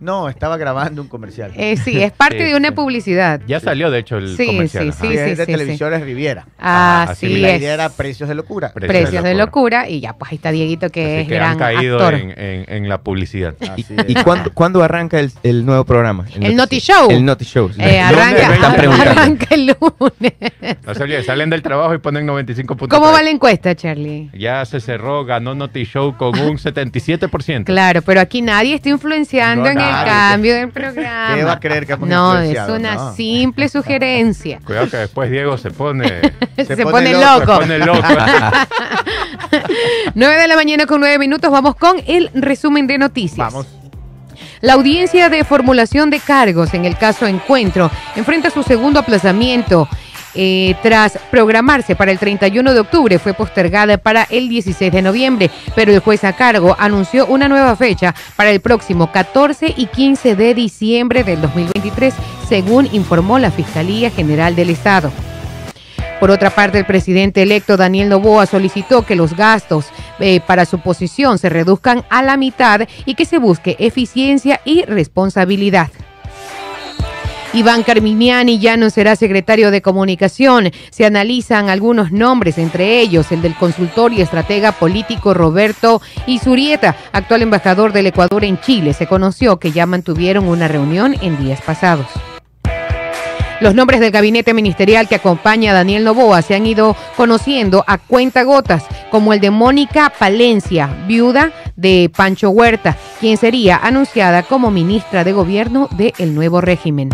No, estaba grabando un comercial. Eh, sí, es parte Sí, de una sí. publicidad. Ya salió, de hecho, el Sí, comercial. sí, sí, Sí, de sí, Televisores Riviera. Ah, Así así la idea era precios de locura. Pre- Precios de locura. Y ya, pues ahí está Dieguito, que Así es que gran han caído actor. en, en- en la publicidad. Así ¿Y es. cuándo, cuándo arranca el, el nuevo programa? El Noti noticiero. Show. El Noti Show. sí. Eh, ¿Dónde arranca, están preguntando? arranca el lunes. No se olviden, salen del trabajo y ponen 95 puntos. ¿Cómo va la encuesta, Charlie? Ya se cerró, ganó Noti Show con un 77%. Claro, pero aquí nadie está influenciando No, en el nadie. cambio del programa. ¿Qué va a creer que hemos No, es una No. simple sugerencia. Cuidado que después Diego se pone, Se, Se pone, pone loco. loco, se pone loco. 9 de la mañana con 9 minutos. Vamos con el resumen de noticias. Vamos. La audiencia de formulación de cargos en el caso Encuentro enfrenta su segundo aplazamiento. eh, tras programarse para el 31 de octubre, fue postergada para el 16 de noviembre, pero el juez a cargo anunció una nueva fecha para el próximo 14 y 15 de diciembre del 2023, según informó la Fiscalía General del Estado. Por otra parte, el presidente electo Daniel Novoa solicitó que los gastos eh, para su posición se reduzcan a la mitad y que se busque eficiencia y responsabilidad. Iván Carminiani ya no será secretario de comunicación. Se analizan algunos nombres, entre ellos el del consultor y estratega político Roberto Isurieta, actual embajador del Ecuador en Chile. Se conoció que ya mantuvieron una reunión en días pasados. Los nombres del gabinete ministerial que acompaña a Daniel Novoa se han ido conociendo a cuentagotas, como el de Mónica Palencia, viuda de Pancho Huerta, quien sería anunciada como ministra de gobierno del nuevo régimen.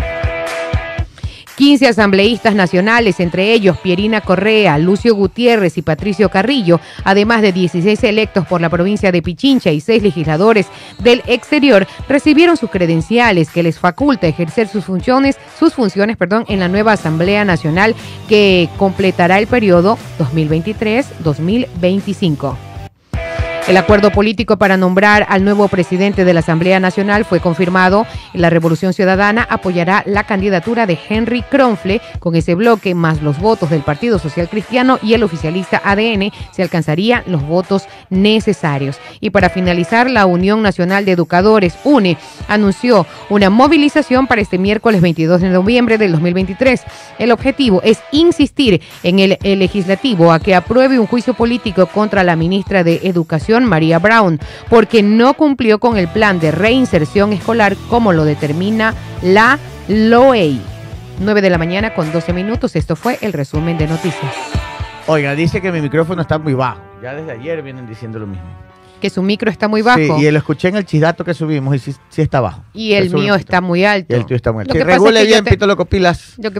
15 asambleístas nacionales, entre ellos Pierina Correa, Lucio Gutiérrez y Patricio Carrillo, además de 16 electos por la provincia de Pichincha y 6 legisladores del exterior, recibieron sus credenciales que les faculta ejercer sus funciones, sus funciones, perdón, en la nueva Asamblea Nacional que completará el periodo 2023-2025. El acuerdo político para nombrar al nuevo presidente de la Asamblea Nacional fue confirmado. La Revolución Ciudadana apoyará la candidatura de Henry Kronfle. Con ese bloque, más los votos del Partido Social Cristiano y el oficialista ADN, se alcanzarían los votos necesarios. Y para finalizar, la Unión Nacional de Educadores, UNE, anunció una movilización para este miércoles 22 de noviembre del 2023. El objetivo es insistir en el, el legislativo a que apruebe un juicio político contra la ministra de Educación, María Brown, porque no cumplió con el plan de reinserción escolar como lo determina la LOEI. 9 de la mañana con 12 minutos. Esto fue el resumen de noticias. Oiga, dice que mi micrófono está muy bajo. Ya desde ayer vienen diciendo lo mismo. Que su micro está muy bajo Sí, y lo escuché en el chisdato que subimos y sí, sí está bajo. y el mío está muy alto. Y el tuyo está muy alto. que Sí, pasa es regule que yo bien, te- Pito. Lo que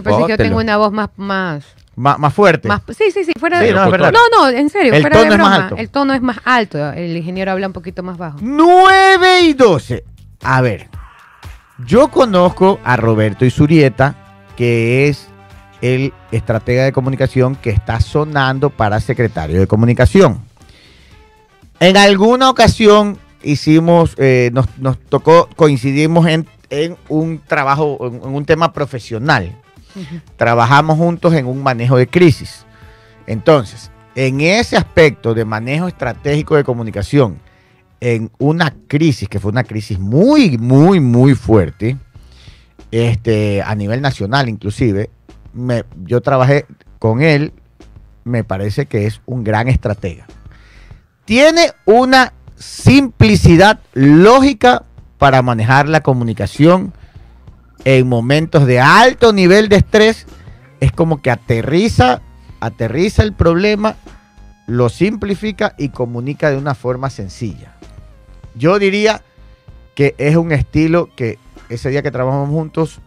pasa es que yo tengo una voz más, más, Má- más fuerte. más. Sí, sí, sí, fuera Sí, de. no. No, no, en serio, El fuera de tono es más alto. El tono es más alto. El ingeniero habla un poquito más bajo. 9 y 12. A ver, yo conozco a Roberto Isurieta, que es el estratega de comunicación que está sonando para secretario de comunicación. En alguna ocasión hicimos, eh, nos, nos tocó, coincidimos en, en un trabajo, en, en un tema profesional. Trabajamos juntos en un manejo de crisis. Entonces, en ese aspecto de manejo estratégico de comunicación, en una crisis, que fue una crisis muy, muy, muy fuerte, este, a nivel nacional inclusive, me- yo trabajé con él, me parece que es un gran estratega. Tiene una simplicidad lógica para manejar la comunicación en momentos de alto nivel de estrés. Es como que aterriza, aterriza el problema, lo simplifica y comunica de una forma sencilla. Yo diría que es un estilo que ese día que trabajamos juntos,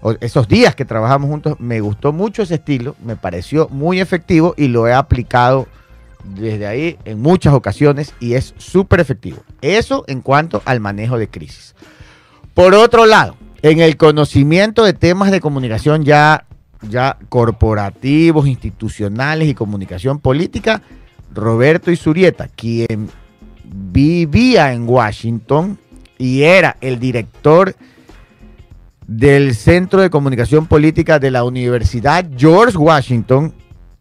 o esos días que trabajamos juntos, me gustó mucho ese estilo, me pareció muy efectivo y lo he aplicado desde ahí en muchas ocasiones y es súper efectivo. Eso en cuanto al manejo de crisis. Por otro lado, en el conocimiento de temas de comunicación ya, ya corporativos, institucionales y comunicación política, Roberto Isurieta, quien vivía en Washington y era el director del Centro de Comunicación Política de la Universidad George Washington,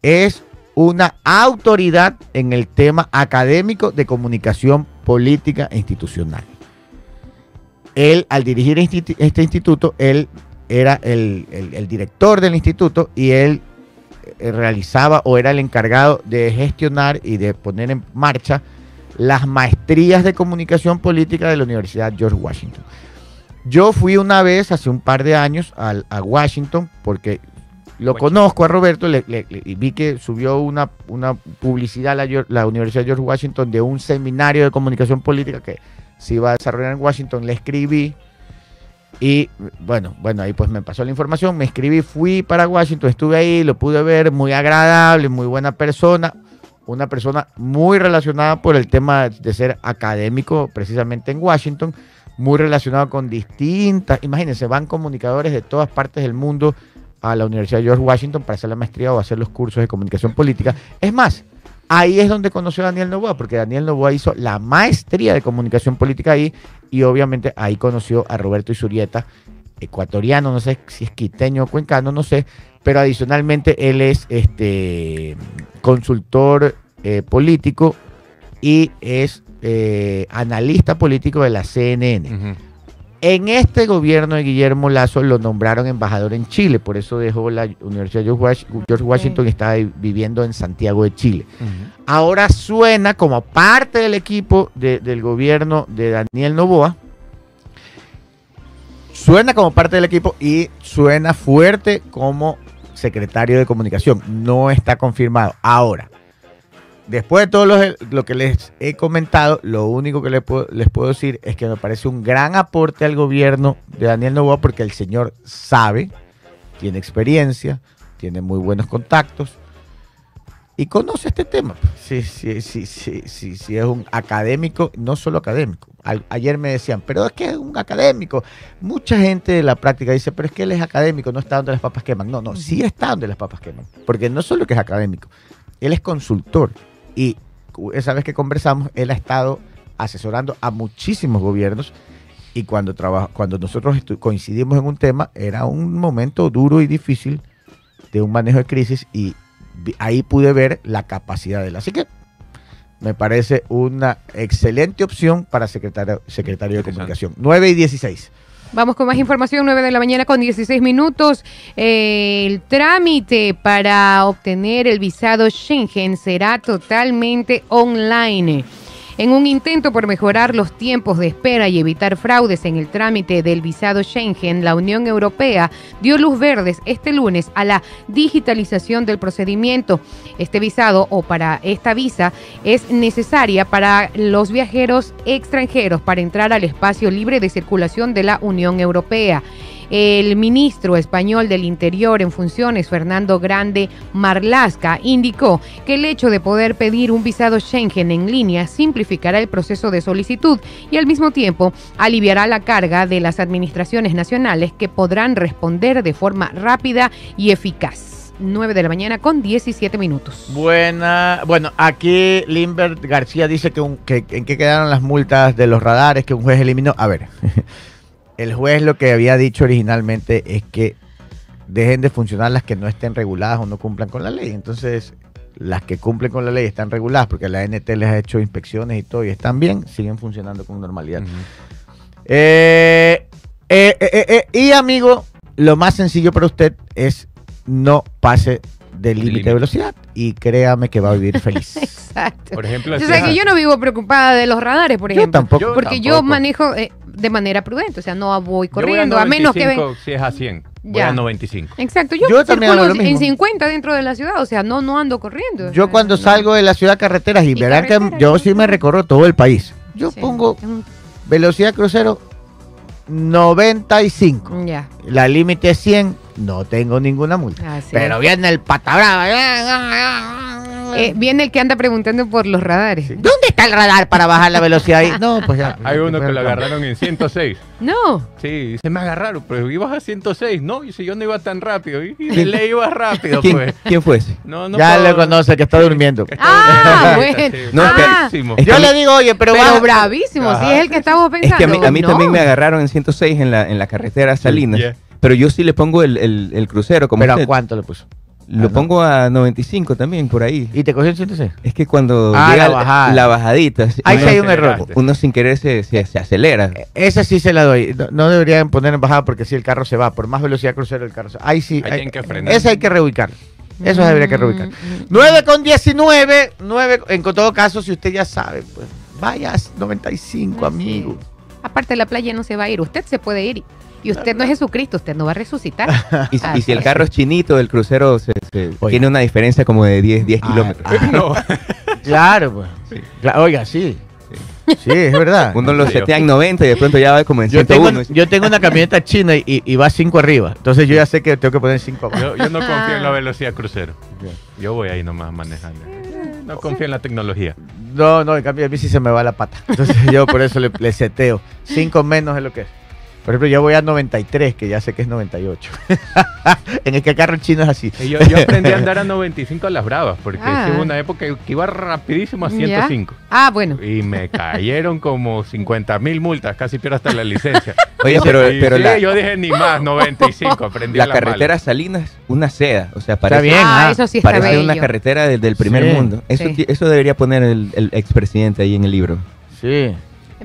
es una autoridad en el tema académico de comunicación política institucional. Él, al dirigir este instituto, él era el, el- el director del instituto y él eh, realizaba o era el encargado de gestionar y de poner en marcha las maestrías de comunicación política de la Universidad George Washington. Yo fui una vez, hace un par de años, a Washington porque lo Washington. conozco a Roberto le- le- le- y vi que subió una, una publicidad a la, la Universidad George Washington de un seminario de comunicación política que se iba a desarrollar en Washington. Le escribí y bueno, bueno, ahí pues me pasó la información, me escribí, fui para Washington, estuve ahí, lo pude ver, muy agradable, muy buena persona, una persona muy relacionada por el tema de ser académico precisamente en Washington, muy relacionado con distintas, imagínense, van comunicadores de todas partes del mundo a la Universidad de George Washington para hacer la maestría o hacer los cursos de comunicación política. Es más, ahí es donde conoció a Daniel Novoa, porque Daniel Novoa hizo la maestría de comunicación política ahí y obviamente ahí conoció a Roberto Isurieta, ecuatoriano, no sé si es quiteño o cuencano, no sé, pero adicionalmente él es este consultor eh, político y es eh, analista político de la CNN. En este gobierno de Guillermo Lazo lo nombraron embajador en Chile, por eso dejó la Universidad de George Wash- George Washington y está ahí viviendo en Santiago de Chile. Ahora suena como parte del equipo de- del gobierno de Daniel Novoa. Suena como parte del equipo y suena fuerte como secretario de comunicación. No está confirmado. Ahora, después de todo lo, lo que les he comentado, lo único que les puedo, les puedo decir es que me parece un gran aporte al gobierno de Daniel Novoa porque el señor sabe, tiene experiencia, tiene muy buenos contactos y conoce este tema. Sí, sí, sí, sí, sí, sí, es un académico, no solo académico. Ayer me decían, pero es que es un académico. Mucha gente de la práctica dice, pero es que él es académico, no está donde las papas queman. No, no, sí está donde las papas queman. Porque no solo que es académico, él es consultor. Y esa vez que conversamos, él ha estado asesorando a muchísimos gobiernos. Y cuando, trabaja, cuando nosotros coincidimos en un tema, era un momento duro y difícil de un manejo de crisis y ahí pude ver la capacidad de él. Así que me parece una excelente opción para secretario, secretario de comunicación. 9 y 16. Vamos con más información, 9 de la mañana con 16 minutos. Eh, el trámite para obtener el visado Schengen será totalmente online. En un intento por mejorar los tiempos de espera y evitar fraudes en el trámite del visado Schengen, la Unión Europea dio luz verdes este lunes a la digitalización del procedimiento. Este visado o para esta visa es necesaria para los viajeros extranjeros para entrar al espacio libre de circulación de la Unión Europea. El ministro español del Interior en funciones, Fernando Grande Marlasca, indicó que el hecho de poder pedir un visado Schengen en línea simplificará el proceso de solicitud y al mismo tiempo aliviará la carga de las administraciones nacionales que podrán responder de forma rápida y eficaz. 9 de la mañana con 17 minutos. Buena. Bueno, aquí Limbert García dice que, en qué quedaron las multas de los radares que un juez eliminó. A ver, el juez lo que había dicho originalmente es que dejen de funcionar las que no estén reguladas o no cumplan con la ley. Entonces, las que cumplen con la ley están reguladas porque la NT les ha hecho inspecciones y todo y están bien, siguen funcionando con normalidad. Eh, eh, eh, eh, eh, y amigo, lo más sencillo para usted es no pase del límite de velocidad y créame que va a vivir feliz. Exacto. Por ejemplo, O sea que yo no vivo preocupada de los radares, por Yo ejemplo. tampoco. Yo porque yo tampoco. manejo eh, de manera prudente, o sea, no voy yo voy corriendo, a, menos que ven. 95 Si es a 100, voy Ya. a 95. Exacto, yo, Yo también circulo hago lo en mismo. 50 dentro de la ciudad, o sea, no no ando corriendo. Yo cuando no. salgo de la ciudad carreteras y, Y verán que carretera, yo yo sí me recorro todo el país. Yo Sí, pongo velocidad crucero 95. Ya, La límite es 100, no tengo ninguna multa. así Pero es. viene el patabrava. Eh, viene el que anda preguntando por los radares. ¿Dónde está el radar para bajar la velocidad ahí? No, pues ya. Hay uno que lo agarraron en 106. No, Sí, se me agarraron, pero ibas a 106, ¿no? Y si yo no iba tan rápido, y ley ibas rápido, ¿Quién, pues. quién fue ese? No, no Ya puedo- lo conoce, que está durmiendo. que está Ah, durmiendo. bueno. Sí, No, Ah. es Yo le digo, oye, pero, pero, bravísimo, Ajá. si es el que estamos Es pensando. que a mí, a mí no. también me agarraron en 106 en la, en la carretera Salinas. Yeah. Pero yo sí le pongo el, el- el crucero, como ¿Pero a cuánto le puso? Lo Ah, no. pongo a 95 también, por ahí. ¿Y te cogió el 106? Es que cuando Ah, llega la bajada. la bajadita, sí, Ahí sí uno, hay un error. uno sin querer se, se, se acelera. Esa sí se la doy. No, no deberían poner en bajada porque si el carro se va, por más velocidad crucero el carro se Ahí sí. Hay- tienen que frenar. Esa hay que reubicar. Eso se debería que reubicar. Mm, mm, 9 con 19. 9, en todo caso, si usted ya sabe, pues vaya a 95, Así amigo. Aparte, la playa no se va a ir. Usted se puede ir. Y usted no es Jesucristo, usted no va a resucitar. Y, si- y Así si el es. carro es chinito, el crucero se, se- Oiga. tiene una diferencia como de 10, 10 Ah, kilómetros. ah, No, Claro, pues. Oiga, sí. Sí, es verdad. Uno lo setea en 90 y de pronto ya va como en Yo tengo, 101. yo tengo una camioneta china y, y va 5 arriba. Entonces yo ya sé que tengo que poner 5 abajo. yo, yo no confío en la Ah. velocidad crucero. Yo voy ahí nomás manejando. No confío en la tecnología. No, no, en cambio a mí sí se me va la pata. Entonces yo por eso le, le seteo. 5 menos es lo que es. Por ejemplo, yo voy a 93, que ya sé que es 98. en el que el carro chino es así. Yo, yo aprendí a andar a 95 a las bravas, porque Ah. hubo una época que iba rapidísimo a ¿Ya? 105. Ah, bueno. Y me cayeron como 50 mil multas, casi pierdo hasta la licencia. Oye, pero, Y pero sí, la, yo dije ni más, 95, aprendí la la mala. carretera Salinas, una seda. O sea, parece, bien, ah, ah, eso sí está parece bello. una carretera del, del primer Sí. mundo. Eso, eso debería poner el, el expresidente ahí en el libro. Sí.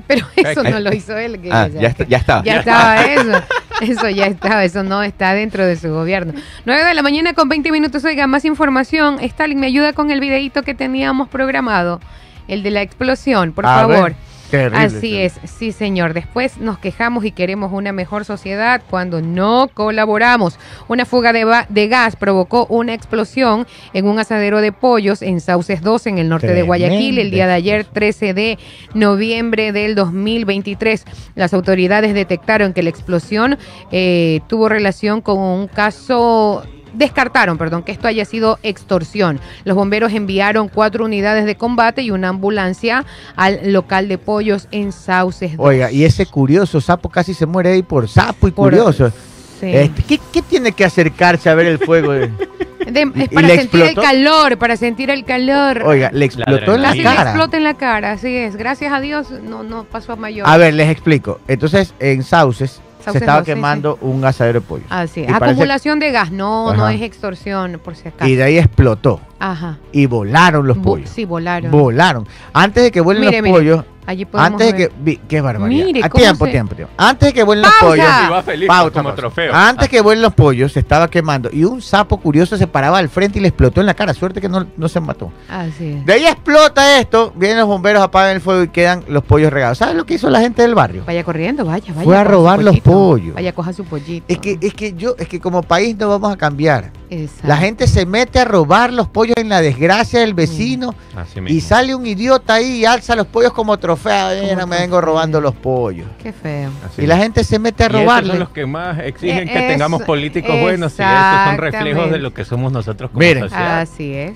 Pero eso no lo hizo él. que- Ah, ya, está- ya estaba. Ya estaba eso. Eso ya estaba. Eso no está dentro de su gobierno. 9 de la mañana con 20 minutos. Oiga, más información. Stalin, me ayuda con el videito que teníamos programado. El de la explosión, por A favor. ver, terrible, Así terrible. es, sí señor. Después nos quejamos y queremos una mejor sociedad cuando no colaboramos. Una fuga de, de gas provocó una explosión en un asadero de pollos en Sauces 2 en el norte de Guayaquil el día de ayer 13 de noviembre del 2023. Las autoridades detectaron que la explosión eh, tuvo relación con un caso descartaron, perdón, que esto haya sido extorsión. Los bomberos enviaron cuatro unidades de combate y una ambulancia al local de pollos en Sauces. 2. Oiga, y ese curioso sapo casi se muere ahí por sapo y Por- curioso. Sí. Este, ¿qué, qué tiene que acercarse a ver el fuego? de- De- es para le sentir el calor, para sentir el calor. Oiga, le explotó en la Casi le cara. explota en la cara, así es. Gracias a Dios no, no pasó a mayor. A ver, les explico. Entonces, en Sauces, se estaba sí, quemando un asadero de pollo. Así es. Y parece- Acumulación de gas, no, no es extorsión, por si acaso. Y de ahí explotó. Ajá. Y volaron los pollos. Sí, volaron. Volaron. Antes de que vuelen Mire, los mire, pollos, Allí podemos antes de que. vi- qué barbaridad. Mire A cómo tiempo, se- tiempo, tiempo. Antes de que vuelen los pollos. Iba feliz Pausa, como trofeo. Antes que vuelen los pollos, se estaba quemando. Y un sapo curioso se paraba al frente y le explotó en la cara. Suerte que no, no se mató. Así es. De ahí explota esto. Vienen los bomberos, apagan el fuego y quedan los pollos regados. ¿Sabes lo que hizo la gente del barrio? Vaya corriendo, vaya, vaya. Fue a robar los pollos. Vaya, coja su pollito. Es que, es que yo, es que como país no vamos a cambiar. Exacto. La gente se mete a robar los pollos en la desgracia del vecino Así y mismo. sale un idiota ahí y alza los pollos como trofeo. Mira, me vengo robando los pollos. Qué feo. Así Y la gente se mete a Y robarle. son los que más exigen Eh, que tengamos eso- políticos buenos y esos son reflejos de lo que somos nosotros como Miren. sociedad. Así es.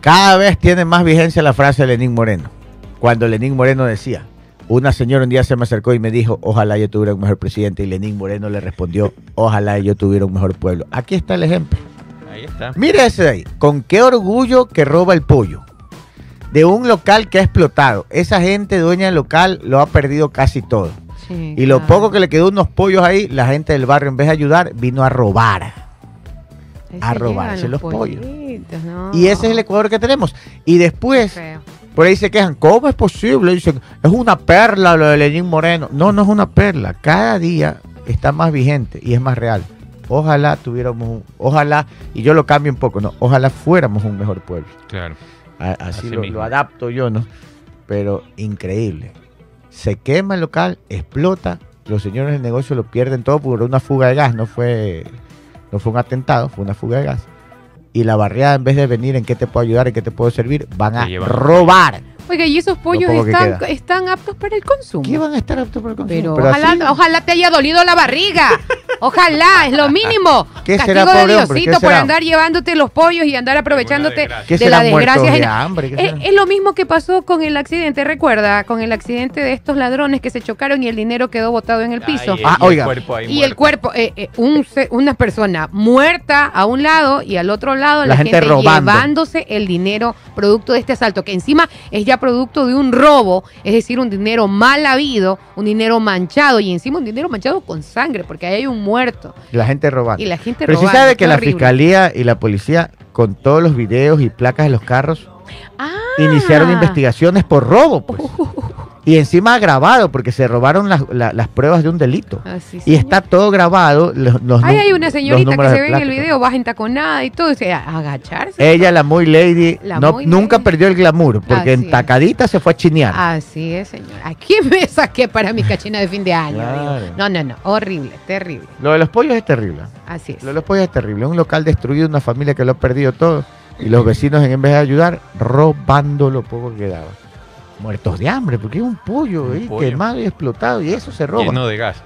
Cada vez tiene más vigencia la frase de Lenín Moreno. Cuando Lenín Moreno decía, una señora un día se me acercó y me dijo, ojalá yo tuviera un mejor presidente. Y Lenín Moreno le respondió, ojalá yo tuviera un mejor pueblo. Aquí está el ejemplo. Ahí está. Mire ese de ahí. Con qué orgullo que roba el pollo. De un local que ha explotado. Esa gente dueña del local lo ha perdido casi todo. Sí, Y lo claro. poco que le quedó unos pollos ahí, la gente del barrio en vez de ayudar, vino a robar. Ahí a se robarse los pollos. no. Y ese es el Ecuador que tenemos. Y después, Feo. por ahí se quejan, ¿cómo es posible? Dicen, es una perla lo de Lenín Moreno. No, no es una perla. Cada día está más vigente y es más real. Ojalá tuviéramos, un- ojalá, y yo lo cambio un poco, ¿no? Ojalá fuéramos un mejor pueblo. Claro. A- así Así lo, lo adapto yo, ¿no? Pero increíble. Se quema el local, explota, los señores del negocio lo pierden todo por una fuga de gas, no fue, no fue un atentado, fue una fuga de gas. Y la barriada, en vez de venir en qué te puedo ayudar, en qué te puedo servir, van a robar. Oiga, ¿y esos pollos están, aptos para el consumo? ¿Qué van a estar aptos para el consumo? Pero, ojalá, así- ojalá te haya dolido la barriga. Ojalá, es lo mínimo. ¿Qué Castigo será, de Diosito por será? andar llevándote los pollos y andar aprovechándote desgracia. ¿Qué de la desgracia de ajena. hambre? ¿Qué Es, lo mismo que pasó con el accidente, recuerda, con el accidente de estos ladrones que se chocaron y el dinero quedó botado en el piso. Ay, Ah, y el oiga. cuerpo ahí y el muerto. cuerpo, eh, eh, un se- una persona muerta a un lado y al otro lado la, La gente robando. llevándose el dinero producto de este asalto, que encima es ya producto de un robo, es decir, un dinero mal habido, un dinero manchado y encima un dinero manchado con sangre, porque ahí hay un muerto La gente robando. y la gente Pero sí robando. sabe que la fiscalía y la policía, con todos los videos y placas de los carros, Ah. iniciaron investigaciones por robo, pues. Y encima grabado, porque se robaron las, la- las pruebas de un delito. Así Y está todo grabado. Los, los Ahí hay una señorita que se ve en el video, baja entaconada y todo, y dice, agacharse. Ella, la muy lady, La no, muy nunca lady. perdió el glamour, porque Así en es. tacadita se fue a chinear. Así es, señor. Aquí me saqué para mi cachina de fin de año. Claro. digo. No, no, no. Horrible, terrible. Lo de los pollos es terrible. Así es. Lo de los pollos es terrible. Un local destruido, una familia que lo ha perdido todo. Y los vecinos, en vez de ayudar, robando lo poco que quedaba. Muertos de hambre, porque es un pollo, Un eh, pollo. quemado y explotado. Y eso se roba. Lleno de gas.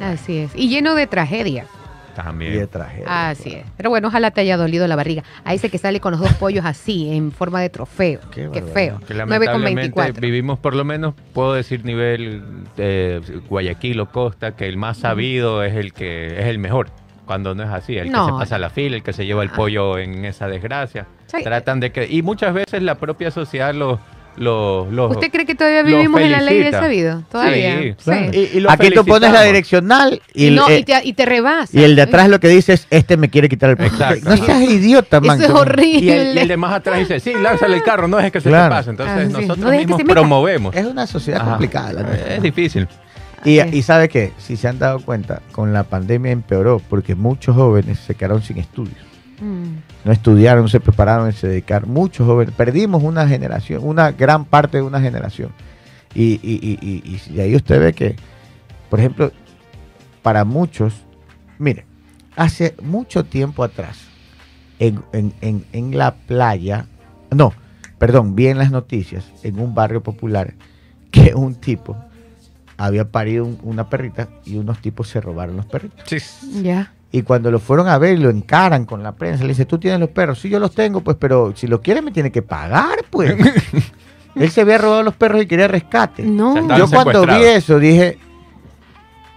Así es. Y lleno de tragedia. Y También. de tragedia. Así es. Pero bueno, ojalá te haya dolido la barriga. Ahí dice que sale con los dos pollos así, en forma de trofeo. Qué feo. Que 9 con lamentablemente 24. vivimos por lo menos, puedo decir nivel eh, Guayaquil o Costa, que el más sabido es el que es el mejor. Cuando no es así, el No. que se pasa la fila, el que se lleva el Ah. pollo en esa desgracia. Sí. Tratan de que y muchas veces la propia sociedad los los los ¿Usted cree que todavía vivimos en la ley del felicita. sabido? Todavía. Sí, Claro. Y- y lo Aquí tú pones la direccional y, Y, el, no, eh, y, te, y te rebasa. y el de atrás lo que dice es, este me quiere quitar el. Exacto. No seas idiota, man. Eso es horrible. Y el, y el de más atrás dice, sí, lánzale el carro, no es que se Claro. te pase. Entonces Ah, sí. nosotros No dejes mismos promovemos. Es una sociedad Ajá. complicada. la nuestra. Es difícil. Y sabe que, si se han dado cuenta, con la pandemia empeoró porque muchos jóvenes se quedaron sin estudios. No estudiaron, no se prepararon y se dedicaron. Muchos jóvenes, perdimos una generación, una gran parte de una generación. Y, y, y, y- y ahí usted ve que, por ejemplo, para muchos, mire, hace mucho tiempo atrás, en, en- en- en la playa, no, perdón, vi en las noticias, en un barrio popular, que un tipo había parido un- una perrita y unos tipos se robaron los perritos. Ya. Y cuando lo fueron a ver, lo encaran con la prensa. Le dice, tú tienes los perros. Sí, yo los tengo, pues, pero si lo quieres me tiene que pagar, pues. Él se había robado los perros y quería rescate. No. Yo cuando vi eso dije,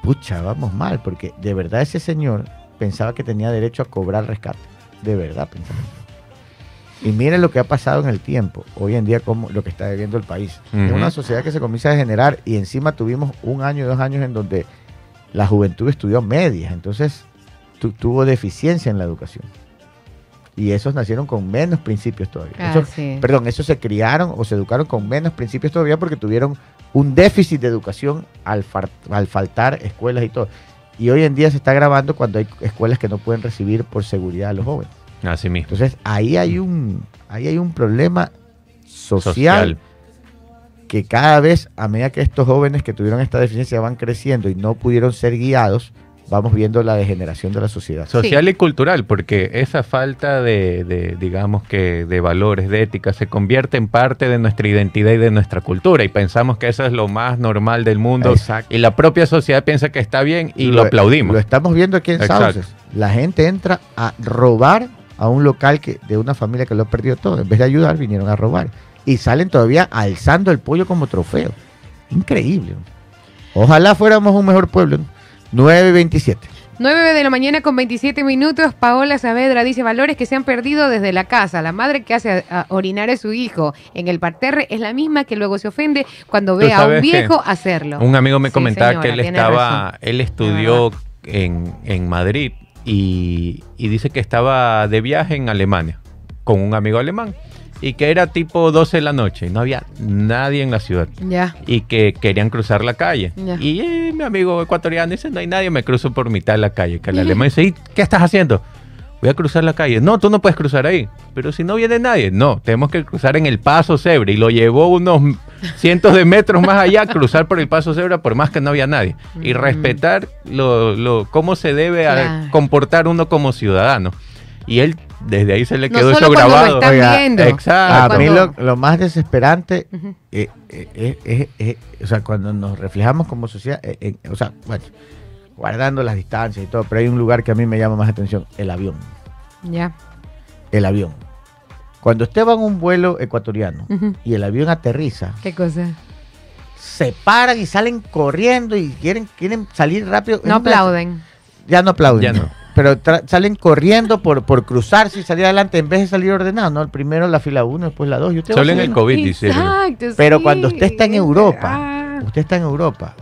pucha, vamos mal, porque de verdad ese señor pensaba que tenía derecho a cobrar rescate. De verdad pensaba. Y miren lo que ha pasado en el tiempo, hoy en día, como lo que está viviendo el país. Es una sociedad que se comienza a degenerar y encima tuvimos un año, dos años en donde la juventud estudió medias, entonces tuvo deficiencia en la educación. Y esos nacieron con menos principios todavía. Esos- perdón, esos se criaron o se educaron con menos principios todavía porque tuvieron un déficit de educación al, far- al faltar escuelas y todo. Y hoy en día se está agravando cuando hay escuelas que no pueden recibir por seguridad a los jóvenes. Así mismo. Entonces ahí hay un, ahí hay un problema social, Social. que cada vez, a medida que estos jóvenes que tuvieron esta deficiencia van creciendo y no pudieron ser guiados, vamos viendo la degeneración de la sociedad. Social y cultural, porque esa falta de, de, digamos que, de valores, de ética, se convierte en parte de nuestra identidad y de nuestra cultura. Y pensamos que eso es lo más normal del mundo. Exacto. Y la propia sociedad piensa que está bien y lo, aplaudimos. Lo estamos viendo aquí en. Sauces. La gente entra a robar a un local que, de una familia que lo ha perdido todo. En vez de ayudar, vinieron a robar. Y salen todavía alzando el pollo como trofeo. Increíble. Ojalá fuéramos un mejor pueblo. 927. 9 de la mañana con 27 minutos, Paola Saavedra dice valores que se han perdido desde la casa. La madre que hace a- a orinar a su hijo en el parterre es la misma que luego se ofende cuando ve a un viejo hacerlo. Un amigo me Sí, comentaba señora, que él estaba, razón. él estudió en, en Madrid y, y dice que estaba de viaje en Alemania con un amigo alemán y que era tipo 12 de la noche y no había nadie en la ciudad Ya. y que querían cruzar la calle. Ya. Y eh, mi amigo ecuatoriano dice, no hay nadie, me cruzo por mitad de la calle. Que el alemán dice, "¿Y qué estás haciendo? Voy a cruzar la calle. No, tú no puedes cruzar ahí. Pero si no viene nadie, no, tenemos que cruzar en el paso cebra. Y lo llevó unos cientos de metros más allá, cruzar por el paso cebra por más que no había nadie. Y Mm. respetar lo, lo, cómo se debe a comportar uno como ciudadano. Y él, desde ahí se le No quedó solo eso lo grabado. están Oiga, viendo. exacto. A mí lo, lo más desesperante, eh, eh, eh, o sea, cuando nos reflejamos como sociedad, eh, eh, o sea, bueno, guardando las distancias y todo, pero hay un lugar que a mí me llama más atención, el avión, Ya. el avión. Cuando usted va en un vuelo ecuatoriano y el avión aterriza, ¿Qué cosa? se paran y salen corriendo y quieren, quieren salir rápido. Es No aplauden. Ya no aplauden. Ya no. Pero tra- salen corriendo por, por cruzarse y salir adelante en vez de salir ordenado, ¿no? El primero la fila 1, después la 2 y usted va Solo en el. COVID, dice. Exacto, Pero sí. cuando usted está en Europa, Ah. usted está en Europa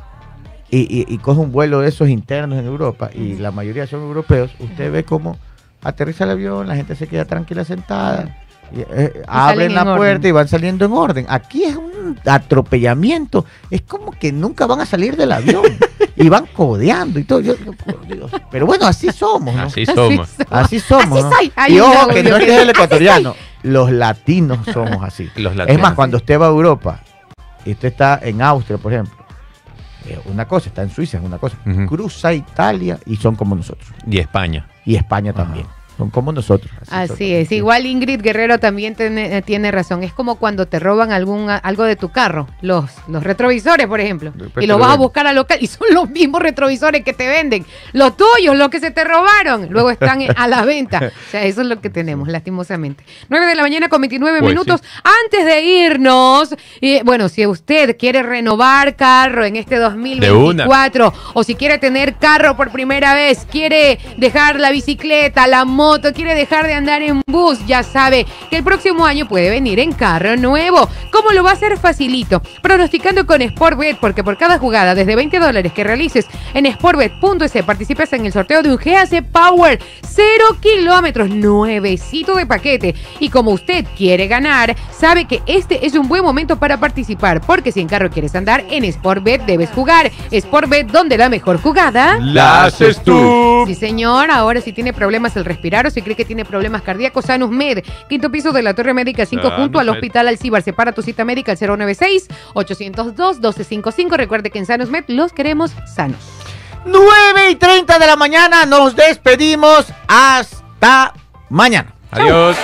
y, y- y coge un vuelo de esos internos en Europa y la mayoría son europeos, usted ve cómo aterriza el avión, la gente se queda tranquila sentada, y, eh, abren en la orden. puerta y van saliendo en orden. Aquí es un atropellamiento, es como que nunca van a salir del avión y van codeando y todo. Yo- yo, por Dios. Pero bueno, así somos, ¿no? Así somos. Así somos. Así ¿no? soy. Hay Y ojo, que no es que es el ecuatoriano, los latinos somos así. Los Es latinos. más, cuando usted va a Europa y usted está en Austria, por ejemplo, eh, una cosa, está en Suiza, es una cosa, cruza Italia y son como nosotros. Y España. Y España también. Son como nosotros. Así es, igual Ingrid Guerrero también tiene, eh, tiene razón. Es como cuando te roban algún algo de tu carro, los, los retrovisores, por ejemplo, Después y lo vas a buscar al local y son los mismos retrovisores que te venden, los tuyos, los que se te robaron, luego están a la venta. O sea, eso es lo que tenemos, lastimosamente. 9 de la mañana con 29 Pues minutos. Antes de irnos, eh, bueno, si usted quiere renovar carro en este 2024 o si quiere tener carro por primera vez, quiere dejar la bicicleta, la moto, quiere dejar de andar en bus, ya sabe que el próximo año puede venir en carro nuevo. ¿Cómo lo va a hacer? Facilito. Pronosticando con Sportbet, porque por cada jugada desde 20 dólares que realices en sportbet.es participas en el sorteo de un GAC Power 0 kilómetros, nuevecito de paquete. Y como usted quiere ganar, sabe que este es un buen momento para participar, porque si en carro quieres andar, en Sportbet debes jugar. Sportbet, donde la mejor jugada. La haces tú. Sí, señor. Ahora, si tiene problemas al respirar o si cree que tiene problemas cardíacos, Sanus Med, quinto piso de la Torre Médica 5, Sanus junto al. Hospital Alcibar. Separa tu cita médica al 096-802-1255. Recuerde que en Sanus Med los queremos sanos. 9 y 30 de la mañana nos despedimos. Hasta mañana. Adiós.